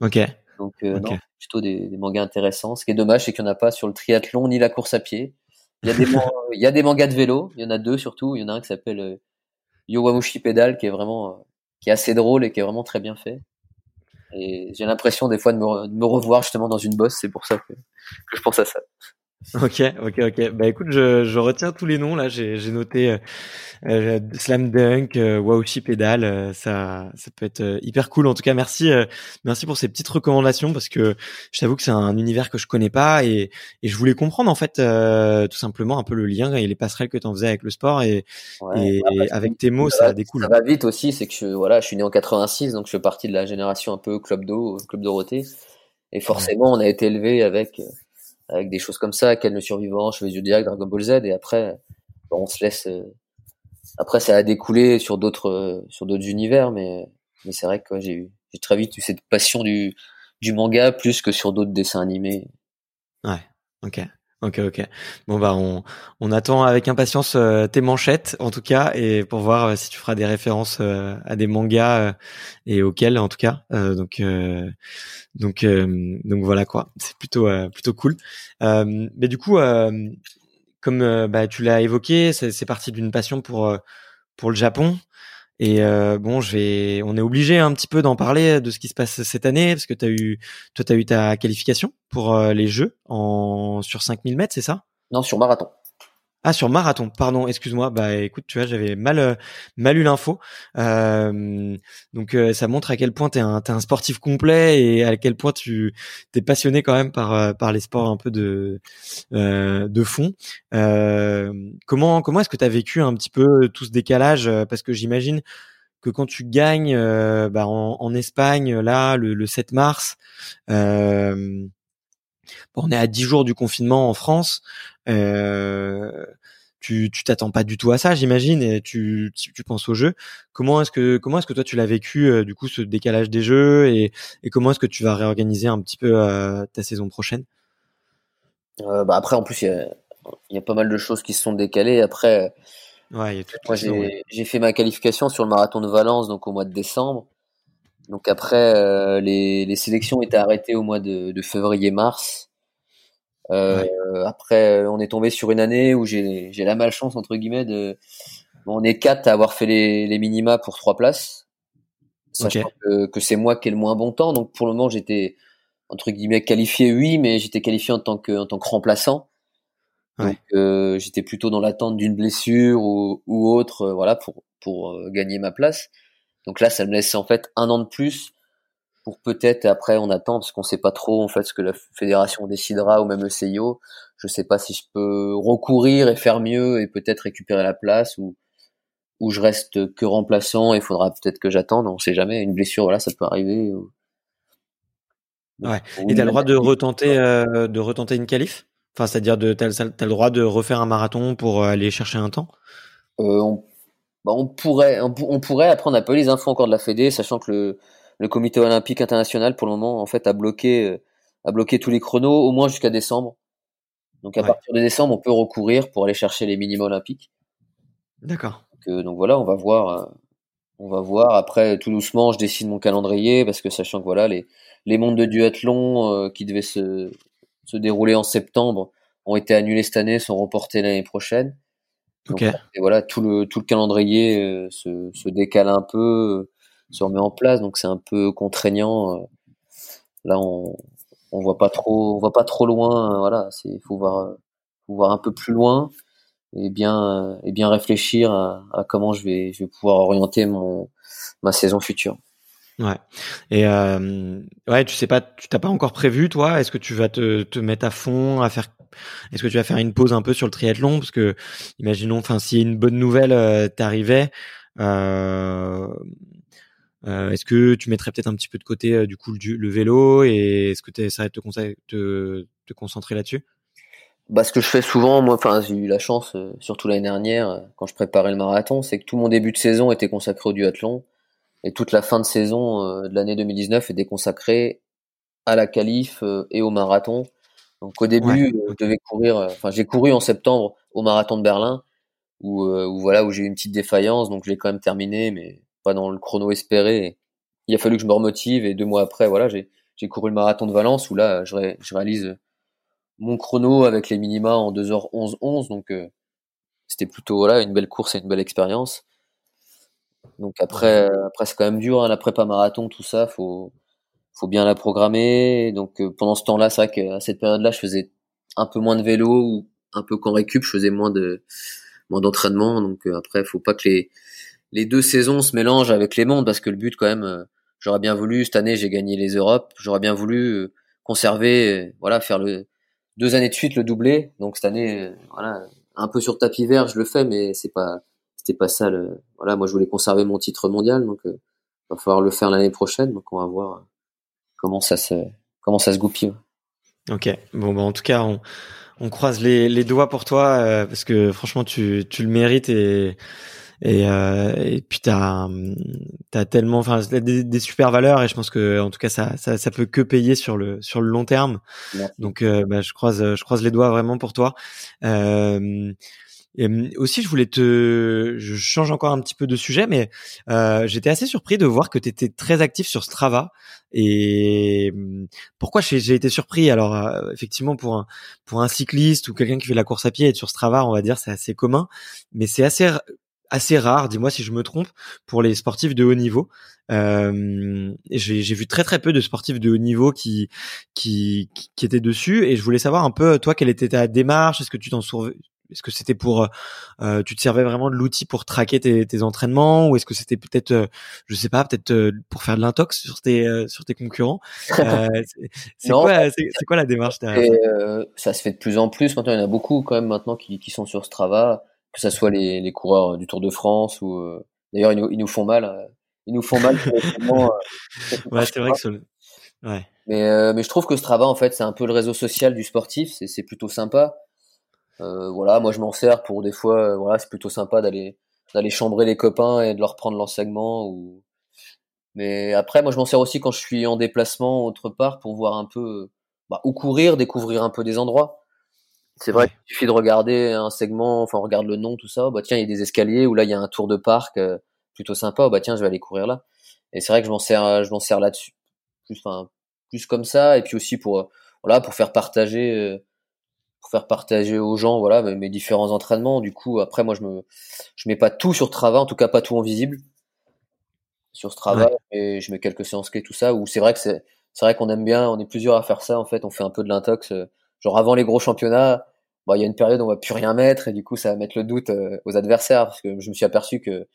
Ok. Donc Non, plutôt des, des, mangas intéressants. Ce qui est dommage, c'est qu'il n'y en a pas sur le triathlon ni la course à pied. Il y a des, il y a des mangas de vélo. Il y en a deux surtout. Il y en a un qui s'appelle euh, Yowamushi Pedal, qui est vraiment, qui est assez drôle et qui est vraiment très bien fait. Et j'ai l'impression des fois de me, de me, revoir justement dans une bosse. C'est pour ça que, que je pense à ça. Ok, ok, ok. Bah écoute, je, je retiens tous les noms là. J'ai, j'ai noté euh, euh Slam Dunk, euh, Wauchi Pedal. Euh, ça, ça peut être hyper cool. En tout cas, merci, merci pour ces petites recommandations parce que je t'avoue que c'est un univers que je connais pas et, et je voulais comprendre en fait tout simplement un peu le lien et les passerelles que tu en faisais avec le sport et, et avec tes mots, ça, découle. Ça va vite aussi, c'est que je, voilà, je suis né en 86, donc je fais partie de la génération un peu club d'eau, club Dorothée, et forcément, on a été élevé avec avec des choses comme ça, Quel le survivant, Cheveux Zodiac, Dragon Ball Z, et après, on se laisse. Euh, après, ça a découlé sur d'autres euh, sur d'autres univers, mais mais c'est vrai que j'ai eu j'ai très vite eu cette passion du du manga plus que sur d'autres dessins animés. Ouais, ok. Ok, ok. Bon bah on, attend avec impatience euh, tes manchettes en tout cas et pour voir si tu feras des références à des mangas et auxquels en tout cas. donc donc, euh, donc voilà quoi. C'est plutôt euh, plutôt cool. Euh, mais du coup, comme bah, tu l'as évoqué, c'est parti d'une passion pour pour le Japon. Et bon, je on est obligé un petit peu d'en parler de ce qui se passe cette année parce que t'as eu, toi, t'as eu ta qualification pour les Jeux en sur 5000 mètres, c'est ça? Non, sur marathon. Ah sur marathon, pardon, excuse-moi. Bah écoute, tu vois, j'avais mal euh, eu l'info. Euh, donc euh, ça montre à quel point t'es un t'es un sportif complet et à quel point tu t'es passionné quand même par les sports un peu de de fond. comment comment est-ce que t'as vécu un petit peu tout ce décalage? Parce que j'imagine que quand tu gagnes bah, en, Espagne là le, le 7 mars. Bon, on est à 10 jours du confinement en France. Euh, tu tu t'attends pas du tout à ça, j'imagine, et tu, tu, penses au jeu. Comment est-ce que comment est-ce que toi tu l'as vécu euh, du coup ce décalage des jeux et, et comment est-ce que tu vas réorganiser un petit peu euh, ta saison prochaine? Euh, bah après en plus il y a, y a, pas mal de choses qui se sont décalées. Après, ouais, y a tout moi j'ai j'ai fait ma qualification sur le marathon de Valence donc au mois de décembre. Donc après, euh, les, les, sélections étaient arrêtées au mois de, de février-mars. Euh, Après, on est tombé sur une année où j'ai la malchance entre guillemets de. Bon, on est quatre à avoir fait les, les minima pour trois places, sachant que, que c'est moi qui ai le moins bon temps. Donc pour le moment, j'étais entre guillemets qualifié, oui, mais j'étais qualifié en tant que en tant que remplaçant. Donc euh, j'étais plutôt dans l'attente d'une blessure ou, ou autre, euh, voilà, pour pour euh, gagner ma place. Donc là, ça me laisse en fait un an de plus pour peut-être, après on attend parce qu'on sait pas trop en fait ce que la fédération décidera ou même le CIO. Je sais pas si je peux recourir et faire mieux et peut-être récupérer la place ou ou je reste que remplaçant et il faudra peut-être que j'attende, on sait jamais, une blessure voilà, ça peut arriver. Ouais. Et t'as le droit de retenter euh, de retenter une qualif? Enfin, c'est-à-dire de t'as, as le droit de refaire un marathon pour euh, aller chercher un temps? Euh, on bah, on pourrait, on, pourrait. Après, on n'a pas eu les infos encore de la Fédé, sachant que le, le Comité olympique international, pour le moment, en fait, a bloqué, euh, a bloqué tous les chronos, au moins jusqu'à décembre. Donc, à partir de décembre, on peut recourir pour aller chercher les minima olympiques. D'accord. Donc, euh, donc, voilà, on va voir. Euh, on va voir. Après, tout doucement, je décide mon calendrier parce que sachant que voilà, les, les mondes de duathlon qui devaient se, se dérouler en septembre ont été annulés cette année, sont reportés l'année prochaine. Et voilà, tout le tout le calendrier euh, se, se décale un peu, euh, se remet en place, donc c'est un peu contraignant. Euh. Là, on on voit pas trop, on voit pas trop loin. Voilà, c'est faut voir faut voir un peu plus loin et bien et bien réfléchir à, à, comment je vais je vais pouvoir orienter mon ma saison future. Ouais. Et euh, ouais, tu sais pas, tu t'as pas encore prévu, toi? Est-ce que tu vas te, te mettre à fond, à faire Est-ce que tu vas faire une pause un peu sur le triathlon? Parce que, imaginons, enfin, si une bonne nouvelle euh, t'arrivait, euh, euh, est-ce que tu mettrais peut-être un petit peu de côté du coup le, vélo et est-ce que tu essaierais de te, concentrer là-dessus? Bah, ce que je fais souvent, moi, enfin, j'ai eu la chance, surtout l'année dernière, quand je préparais le marathon, c'est que tout mon début de saison était consacré au duathlon. Et toute la fin de saison de l'année 2019 était consacrée à la qualif et au marathon. Donc au début, euh, je devais courir. Enfin, j'ai couru en septembre au marathon de Berlin, où, où voilà, où j'ai eu une petite défaillance. Donc je l'ai quand même terminé, mais pas dans le chrono espéré. il a fallu que je me remotive. Et deux mois après, voilà, j'ai j'ai couru le marathon de Valence, où là, je, je réalise mon chrono avec les minima en 2h11 11. Donc c'était plutôt voilà une belle course et une belle expérience. Donc après, après c'est quand même dur, hein, la prépa marathon, tout ça, faut, faut bien la programmer. Donc pendant ce temps-là, c'est vrai qu'à cette période-là, je faisais un peu moins de vélo ou un peu qu'en récup, je faisais moins de moins d'entraînement. Donc après, faut pas que les les deux saisons se mélangent avec les mondes parce que le but quand même, j'aurais bien voulu cette année, j'ai gagné les Europes, j'aurais bien voulu conserver, voilà, faire le deux années de suite le doublé. Donc cette année, voilà, un peu sur tapis vert, je le fais, mais c'est pas c'était pas ça. Le, voilà, moi je voulais conserver mon titre mondial, donc euh, va falloir le faire l'année prochaine. Donc on va voir comment ça se comment ça se goupille. Ok. Bon, bah, en tout cas, on, on croise les, les doigts pour toi euh, parce que franchement, tu, tu le mérites et et, euh, et puis t'as as tellement enfin des, des, super valeurs et je pense que en tout cas ça, ça ça peut que payer sur le sur le long terme donc euh, bah, je croise je croise les doigts vraiment pour toi euh, et aussi, je voulais te, je change encore un petit peu de sujet, mais euh, j'étais assez surpris de voir que tu étais très actif sur Strava. Et pourquoi j'ai été surpris? Alors, euh, effectivement, pour un pour un cycliste ou quelqu'un qui fait la course à pied, être sur Strava, on va dire, c'est assez commun, mais c'est assez assez rare, dis-moi si je me trompe, pour les sportifs de haut niveau. Euh, j'ai vu très très peu de sportifs de haut niveau qui, qui, qui étaient dessus et je voulais savoir un peu toi quelle était ta démarche, est-ce que tu t'en est-ce que c'était pour, euh, tu te servais vraiment de l'outil pour traquer tes, tes entraînements, ou est-ce que c'était peut-être, euh, je sais pas, peut-être euh, pour faire de l'intox sur tes euh, sur tes concurrents C'est quoi, c'est quoi la démarche derrière ça, se fait de plus en plus. Maintenant, il y en a beaucoup quand même maintenant qui, qui sont sur Strava que ce soit les, les coureurs du Tour de France ou euh, d'ailleurs ils nous, ils nous font mal euh, ils nous font mal euh, ouais c'est vrai que ce... ouais. mais mais je trouve que Strava en fait c'est un peu le réseau social du sportif c'est c'est plutôt sympa voilà moi je m'en sers pour des fois voilà c'est plutôt sympa d'aller d'aller chambrer les copains et de leur prendre l'enseignement ou mais après moi je m'en sers aussi quand je suis en déplacement autre part pour voir un peu bah, ou courir découvrir un peu des endroits c'est vrai qu'il suffit de regarder un segment, enfin on regarde le nom, tout ça. Bah tiens, il y a des escaliers ou là il y a un tour de parc euh, plutôt sympa. Bah tiens, je vais aller courir là. Et c'est vrai que je m'en sers, euh, je m'en sers là-dessus, plus, enfin plus comme ça. Et puis aussi pour euh, voilà pour faire partager, pour faire partager aux gens voilà mes, différents entraînements. Du coup après moi je me je mets pas tout sur Strava, en tout cas pas tout en visible sur Strava, et je mets quelques séances clés tout ça. Ou c'est vrai que c'est c'est vrai qu'on aime bien, on est plusieurs à faire ça en fait. On fait un peu de l'intox genre avant les gros championnats, bah, il y a une période où on va plus rien mettre et du coup ça va mettre le doute euh, aux adversaires parce que je me suis aperçu que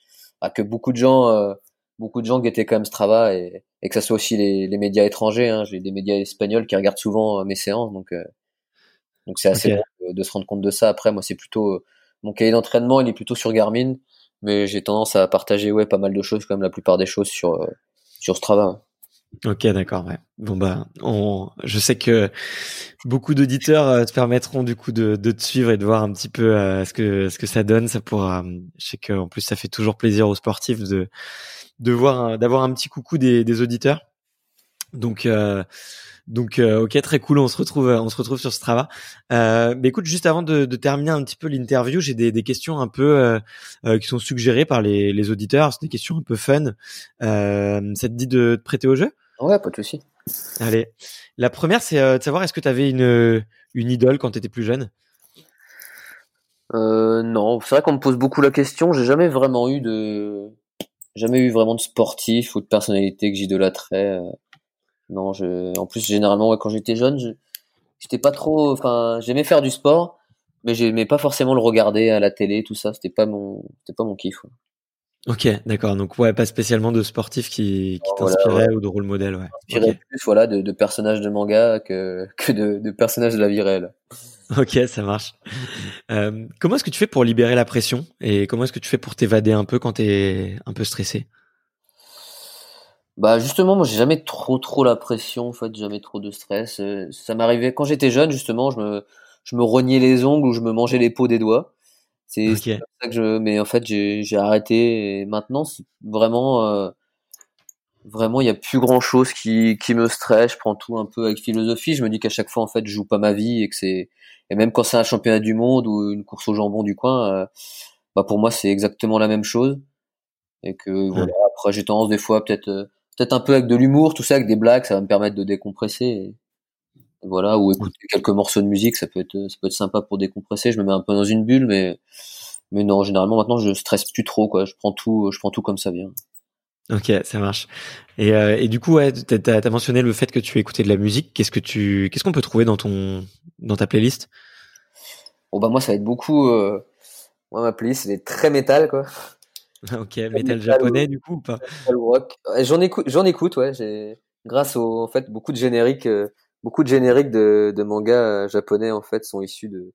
bah, que beaucoup de gens euh, beaucoup de gens guettaient quand même Strava et, et que ça soit aussi les, les médias étrangers hein. j'ai des médias espagnols qui regardent souvent euh, mes séances donc donc c'est assez bon de, se rendre compte de ça après moi c'est plutôt mon cahier d'entraînement il est plutôt sur Garmin mais j'ai tendance à partager ouais pas mal de choses comme la plupart des choses sur sur Strava Ok, d'accord. Ouais. Bon bah, on, je sais que beaucoup d'auditeurs euh, te permettront du coup de, de, te suivre et de voir un petit peu euh, ce que ce que ça donne. Ça pourra. Je sais qu'en plus ça fait toujours plaisir aux sportifs de de voir d'avoir un petit coucou des, des auditeurs. Donc euh, donc, euh, ok, très cool. On se retrouve, on se retrouve sur Strava. Euh, mais écoute, juste avant de, de terminer un petit peu l'interview, j'ai des, des, questions un peu euh, euh, qui sont suggérées par les, les auditeurs. C'est des questions un peu fun. Euh, ça te dit de te prêter au jeu? Ouais, pas de souci. Allez, la première, c'est de savoir est-ce que tu avais une une idole quand tu étais plus jeune? Euh, non, c'est vrai qu'on me pose beaucoup la question. J'ai jamais vraiment eu de, jamais eu vraiment de sportif ou de personnalité que j'idolâtrais. Non, je, en plus généralement quand j'étais jeune, je, j'étais pas trop, enfin, j'aimais faire du sport, mais j'aimais pas forcément le regarder à la télé, tout ça. C'était pas mon, c'était pas mon kiff. Ok, d'accord. Donc ouais, pas spécialement de sportifs qui, qui t'inspiraient ou de rôle modèle, ouais. Okay. plus, voilà, de, de, personnages de manga que, que de, de, personnages de la vie réelle. Ok, ça marche. Euh, comment est-ce que tu fais pour libérer la pression et comment est-ce que tu fais pour t'évader un peu quand t'es un peu stressé? Bah justement, moi j'ai jamais trop trop la pression, en fait, jamais trop de stress. Euh, ça m'arrivait quand j'étais jeune, justement, je me je me rognais les ongles ou je me mangeais les peaux des doigts. C'est ça que je mais en fait, j'ai j'ai arrêté. Et maintenant c'est vraiment euh, vraiment il y a plus grand-chose qui qui me stresse, je prends tout un peu avec philosophie, je me dis qu'à chaque fois en fait, je joue pas ma vie et que c'est et même quand c'est un championnat du monde ou une course au jambon du coin, euh, bah pour moi c'est exactement la même chose. Et que voilà, après j'ai tendance des fois peut-être peut-être un peu avec de l'humour, tout ça, avec des blagues, ça va me permettre de décompresser. Et, voilà, ou écouter quelques morceaux de musique, ça peut être, ça peut être sympa pour décompresser. Je me mets un peu dans une bulle, mais, mais non, généralement maintenant je stresse plus trop, quoi. Je prends tout, je prends tout comme ça vient. Ok, ça marche. Et, euh, et du coup, ouais, t'as as mentionné le fait que tu écoutais de la musique. Qu'est-ce que tu, qu'est-ce qu'on peut trouver dans ton, dans ta playlist? Bon bah moi, ça va être beaucoup. Euh... Moi, ma playlist, elle est très métal, quoi. ok, métal, japonais du coup ou pas? J'en écoute, j'en écoute, ouais. J'ai grâce au, en fait, beaucoup de génériques, euh, beaucoup de génériques de, de mangas euh, japonais en fait sont issus de,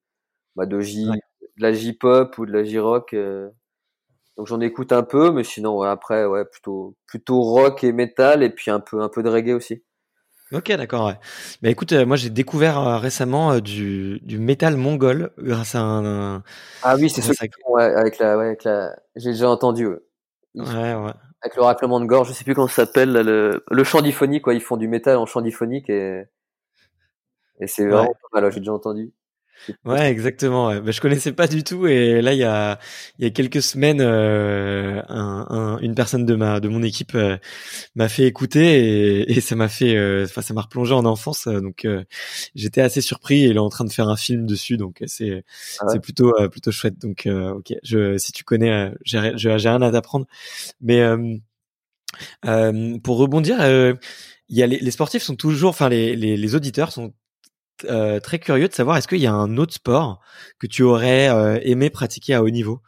bah, de J, de la J-pop ou de la J-rock. Euh, donc j'en écoute un peu, mais sinon après ouais plutôt plutôt rock et metal et puis un peu un peu de reggae aussi. Ok d'accord ouais. Mais écoute moi j'ai découvert récemment du du métal mongol grâce à un, ah oui c'est ça ouais, avec la ouais, avec la j'ai déjà entendu ouais. ouais ouais. avec le raclement de gorge je sais plus comment ça s'appelle le le chant diphonique quoi. Ils font du métal en chant diphonique et et c'est vraiment pas mal j'ai déjà entendu Ouais, exactement. Ouais. Bah, je connaissais pas du tout et là il y a il y a quelques semaines, euh, un, un, une personne de ma de mon équipe euh, m'a fait écouter et, et ça m'a fait, euh, enfin ça m'a replongé en enfance. donc j'étais assez surpris et il est en train de faire un film dessus, donc c'est ah c'est plutôt plutôt chouette. Donc ok, je si tu connais, j'ai j'ai rien à t'apprendre, mais pour rebondir. il y a les, les, sportifs sont toujours, enfin les, les, les auditeurs sont euh, très curieux de savoir est-ce qu'il y a un autre sport que tu aurais euh, aimé pratiquer à haut niveau?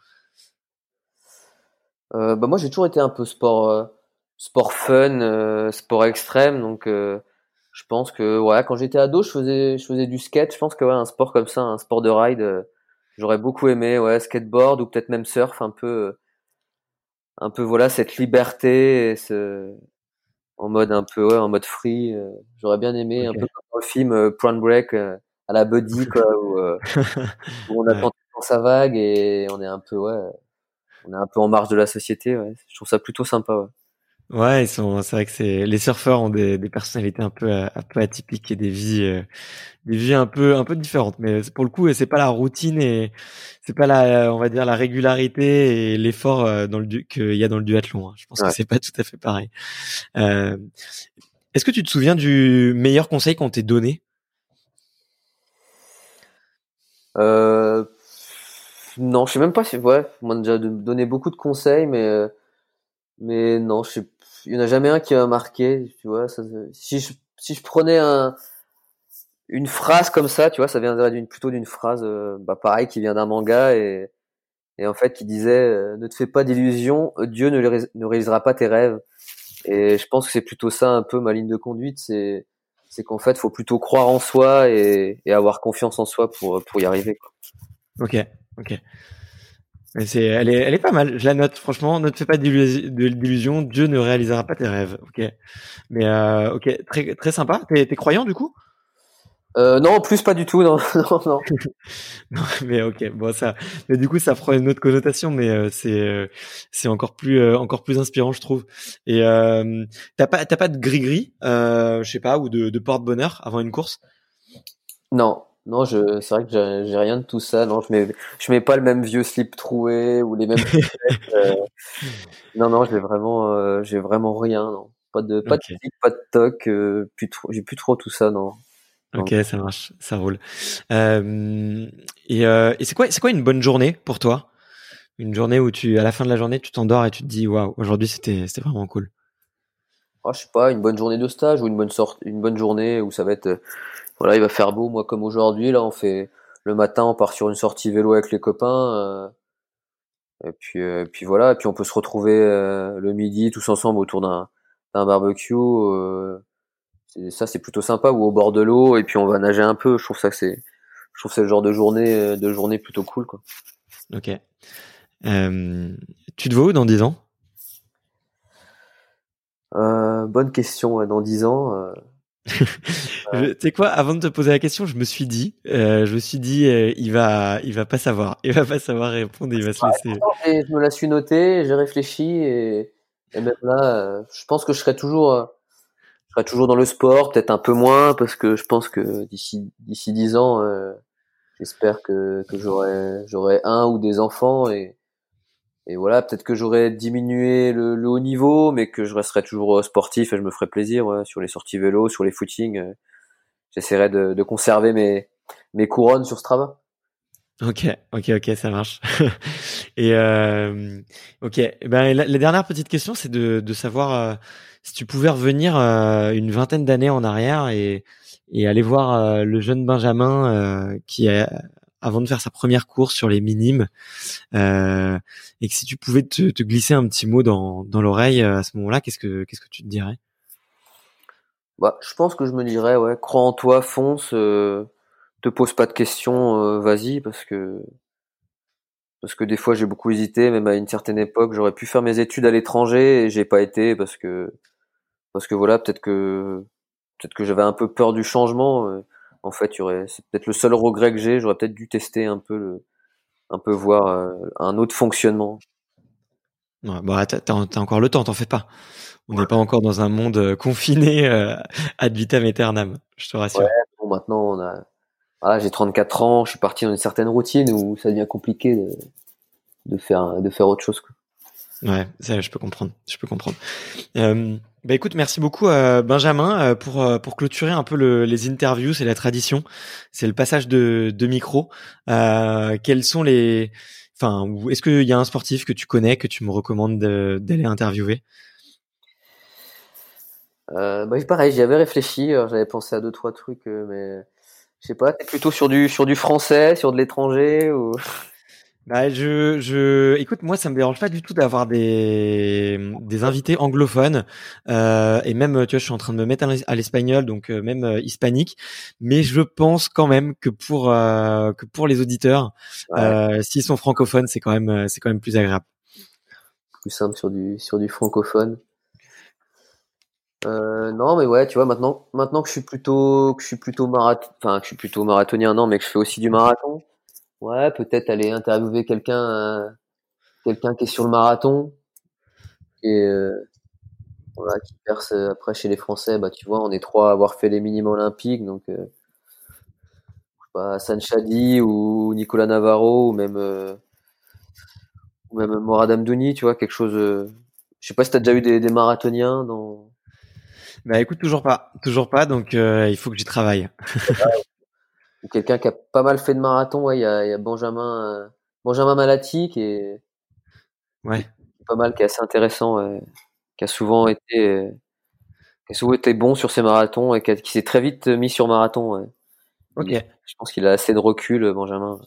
Euh, bah moi j'ai toujours été un peu sport sport fun, sport extrême donc je pense que ouais quand j'étais ado je faisais je faisais du skate, je pense que ouais un sport comme ça, un sport de ride j'aurais beaucoup aimé ouais skateboard ou peut-être même surf un peu un peu voilà cette liberté et ce en mode un peu ouais, en mode free. Euh, j'aurais bien aimé un peu comme dans le film euh, Point Break euh, à la Buddy quoi, où, où on attend dans sa vague et on est un peu ouais, on est un peu en marge de la société. Ouais. Je trouve ça plutôt sympa. Ouais. Ouais, ils sont. C'est vrai que c'est les surfeurs ont des, des personnalités un peu un peu atypiques et des vies euh, des vies un peu un peu différentes. Mais pour le coup, c'est pas la routine et c'est pas la on va dire la régularité et l'effort euh, dans le qu'il y a dans le duathlon. Hein. Je pense que c'est pas tout à fait pareil. Euh, Est-ce que tu te souviens du meilleur conseil qu'on t'ait donné? Euh, Non, je sais même pas si ouais. On m'a déjà donné beaucoup de conseils, mais mais non, je sais il y en a jamais un qui m'a marqué, tu vois. Ça, si je si je prenais un une phrase comme ça, tu vois, ça viendrait d'une plutôt d'une phrase, euh, bah pareil, qui vient d'un manga et et en fait qui disait euh, ne te fais pas d'illusions, Dieu ne, ne réalisera pas tes rêves. Et je pense que c'est plutôt ça un peu ma ligne de conduite, c'est c'est qu'en fait faut plutôt croire en soi et, et avoir confiance en soi pour pour y arriver. Quoi. Ok, ok. Mais c'est, elle est, elle est pas mal. Je la note. Franchement, ne te fais pas d'illusions. Dieu ne réalisera pas tes rêves. Ok. Mais euh, ok, très, très sympa. T'es, t'es croyant du coup? Euh, Non, en plus pas du tout. Non, non, non. non. mais ok. Bon, ça. Mais du coup, ça prend une autre connotation, mais euh, c'est, euh, c'est encore plus, euh, encore plus inspirant, je trouve. Et euh, t'as pas, t'as pas de gris gris, je sais pas, ou de, de porte bonheur avant une course? Non, non, je, c'est vrai que j'ai rien de tout ça. Non, je mets, je mets pas le même vieux slip troué ou les mêmes. euh... Non, non, j'ai vraiment, euh, j'ai vraiment rien. Non, pas de, pas de slip, pas de toc. Euh, plus trop, j'ai plus trop tout ça. Non. Ok, ça marche, ça roule. Et, euh, et c'est quoi, c'est quoi une bonne journée pour toi? Une journée où tu, à la fin de la journée, tu t'endors et tu te dis, waouh, aujourd'hui c'était, c'était vraiment cool. Ah, je sais pas, une bonne journée de stage ou une bonne sorte, une bonne journée où ça va être voilà, il va faire beau, moi comme aujourd'hui, là on fait le matin, on part sur une sortie vélo avec les copains, euh, et puis euh, puis voilà, et puis on peut se retrouver euh, le midi tous ensemble autour d'un d'un barbecue. ça c'est plutôt sympa ou au bord de l'eau, et puis on va nager un peu. Je trouve ça que c'est, je trouve c'est le genre de journée de journée plutôt cool quoi. Ok. tu te vois où dans 10 ans? Bonne question. Dans 10 ans tu sais quoi Avant de te poser la question, je me suis dit, euh, je me suis dit, euh, il va, il va pas savoir, il va pas savoir répondre, il va se laisser. je me la suis noté, j'ai réfléchi et, et même là, euh, je pense que je serai toujours, euh, je serai toujours dans le sport, peut-être un peu moins parce que je pense que d'ici d'ici dix ans, j'espère que que j'aurai j'aurai un ou des enfants et et voilà, peut-être que j'aurais diminué le, le, haut niveau, mais que je resterai toujours euh, sportif et je me ferai plaisir ouais, sur les sorties vélo, sur les footings. Euh, J'essaierai de, de, conserver mes, mes couronnes sur Strava. Ok, ok, ok, ça marche. Et euh, ok, ben la, dernière petite question, c'est de, de savoir euh, si tu pouvais revenir euh, une vingtaine d'années en arrière et, et aller voir le jeune Benjamin qui est avant de faire sa première course sur les minimes, et que si tu pouvais te, glisser un petit mot dans, dans l'oreille à ce moment-là, qu'est-ce que qu'est-ce que tu te dirais? Bah, je pense que je me dirais, ouais, crois en toi, fonce, te pose pas de questions, vas-y, parce que parce que des fois j'ai beaucoup hésité, même à une certaine époque, j'aurais pu faire mes études à l'étranger et j'ai pas été parce que parce que voilà, peut-être que peut-être que j'avais un peu peur du changement. Euh, en fait, c'est peut-être le seul regret que j'ai. J'aurais peut-être dû tester un peu le, un peu voir euh, un autre fonctionnement. Ouais, bah t'as, encore le temps, t'en fais pas. On n'est pas encore dans un monde euh, confiné ad vitam aeternam. Je te rassure. bon, maintenant on a voilà, j'ai 34 ans, je suis parti dans une certaine routine où ça devient compliqué de, de faire de faire autre chose. Quoi. Ouais, ça, je peux comprendre. Je peux comprendre. Euh, bah écoute, merci beaucoup euh, Benjamin euh, pour euh, pour clôturer un peu le, les interviews. C'est la tradition, c'est le passage de, de micro. Euh, quels sont les, enfin, est-ce qu'il y a un sportif que tu connais que tu me recommandes d'aller interviewer? Euh, bah, pareil, j'y avais réfléchi. J'avais pensé à deux trois trucs, mais je sais pas, t'es plutôt sur du sur du français, sur de l'étranger ou? Bah, je, je, écoute, moi, ça me dérange pas du tout d'avoir des, des invités anglophones, euh, et même, tu vois, je suis en train de me mettre à l'espagnol, donc euh, même euh, hispanique. Mais je pense quand même que pour euh, que pour les auditeurs, euh, s'ils sont francophones, c'est quand même c'est quand même plus agréable. Plus simple sur du sur du francophone. Euh, non, mais ouais, tu vois, maintenant, maintenant que je suis plutôt, que je suis plutôt marathon, enfin, que je suis plutôt marathonien, non, mais que je fais aussi du marathon. Ouais, peut-être aller interviewer quelqu'un, euh, quelqu'un qui est sur le marathon et euh, voilà, qui perce après chez les Français. Bah, tu vois, on est trois à avoir fait les minimums olympiques, donc euh, pas Sanchadi ou Nicolas Navarro ou même ou même Morad Amdouni, tu vois, quelque chose. je sais pas si t'as déjà eu des, des marathoniens dans bah écoute, toujours pas, toujours pas, donc euh, il faut que j'y travaille. Ou quelqu'un qui a pas mal fait de marathon, ouais, il y a, y a, Benjamin, euh, Benjamin Malati qui est, ouais, pas mal, qui est assez intéressant, qui a souvent été, qui a souvent été bon sur ses marathons et qui, s'est très vite mis sur marathon. Ouais. Ok. je pense qu'il a assez de recul, Benjamin.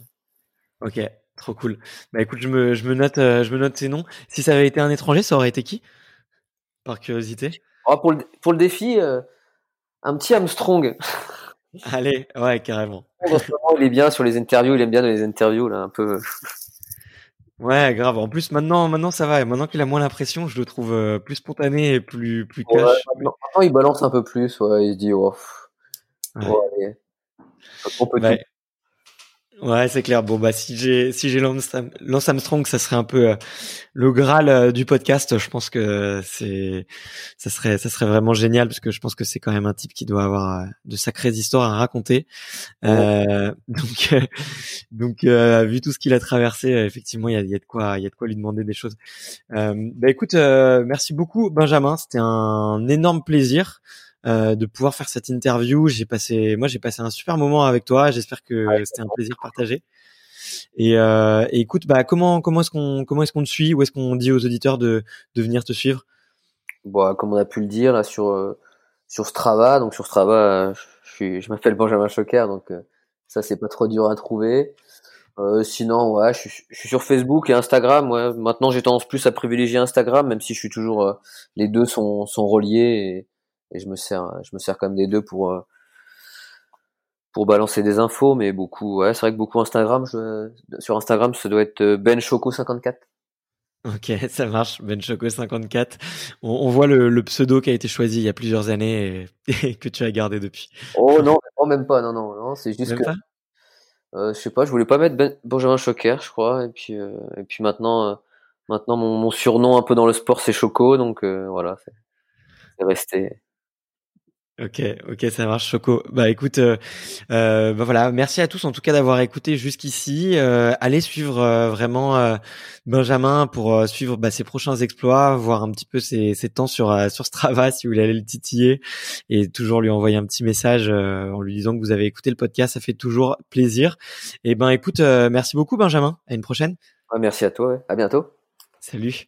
Ok, trop cool. Bah écoute, je me, je me note, euh, je me note ces noms. Si ça avait été un étranger, ça aurait été qui? Par curiosité? Oh, pour, le, pour le défi, euh, un petit Armstrong. Allez, ouais, carrément. il est bien sur les interviews, il aime bien dans les interviews, là, un peu. Ouais, grave. En plus, maintenant, maintenant ça va. Maintenant qu'il a moins l'impression, je le trouve euh, plus spontané et plus, plus cash. maintenant, il balance un peu plus. Ouais, il se dit, oh, ouais. ouais On peut Ouais, c'est clair. Bon bah si j'ai si j'ai Lance, Armstrong, ça serait un peu euh, le graal euh, du podcast. Je pense que c'est ça serait ça serait vraiment génial parce que je pense que c'est quand même un type qui doit avoir euh, de sacrées histoires à raconter. donc donc vu tout ce qu'il a traversé, effectivement, il y a, y a, de quoi il y a de quoi lui demander des choses. bah écoute, merci beaucoup Benjamin. C'était un énorme plaisir. Euh, de pouvoir faire cette interview. J'ai passé, moi, j'ai passé un super moment avec toi. J'espère que c'était un plaisir partagé. Et, euh, et, écoute, bah, comment comment est-ce qu'on comment est-ce qu'on te suit? Où est-ce qu'on dit aux auditeurs de, de venir te suivre? Bon, comme on a pu le dire là sur euh, sur Strava, donc sur Strava, je suis, je m'appelle Benjamin Choquer, donc euh, ça c'est pas trop dur à trouver. Euh, sinon, ouais, je suis, je suis, sur Facebook et Instagram. Ouais. Maintenant, j'ai tendance plus à privilégier Instagram, même si je suis toujours, les deux sont, sont reliés. Et, je me sers je me sers quand même des deux pour euh, pour balancer des infos mais beaucoup ouais c'est vrai que beaucoup Instagram je, sur Instagram ça doit être euh, Ben Choco 54 Ok, ça marche, Ben Choco 54. On, on voit le, le, pseudo qui a été choisi il y a plusieurs années et, que tu as gardé depuis. Oh non, même pas, non, non, non c'est juste que. Euh, je sais pas, je voulais pas mettre ben, Benjamin Choquer, je crois, et puis euh, et puis maintenant, euh, maintenant mon, mon, surnom un peu dans le sport c'est Choco, donc voilà, c'est resté Ok, ok, ça marche, Choco. Bah écoute, euh, euh, bah voilà, merci à tous en tout cas d'avoir écouté jusqu'ici. Euh, allez suivre euh, vraiment euh, Benjamin pour suivre bah, ses prochains exploits, voir un petit peu ses, ses temps sur sur Strava si vous voulez aller le titiller et toujours lui envoyer un petit message en lui disant que vous avez écouté le podcast, ça fait toujours plaisir. Et ben écoute, merci beaucoup Benjamin. À une prochaine. merci à toi. À bientôt. Salut.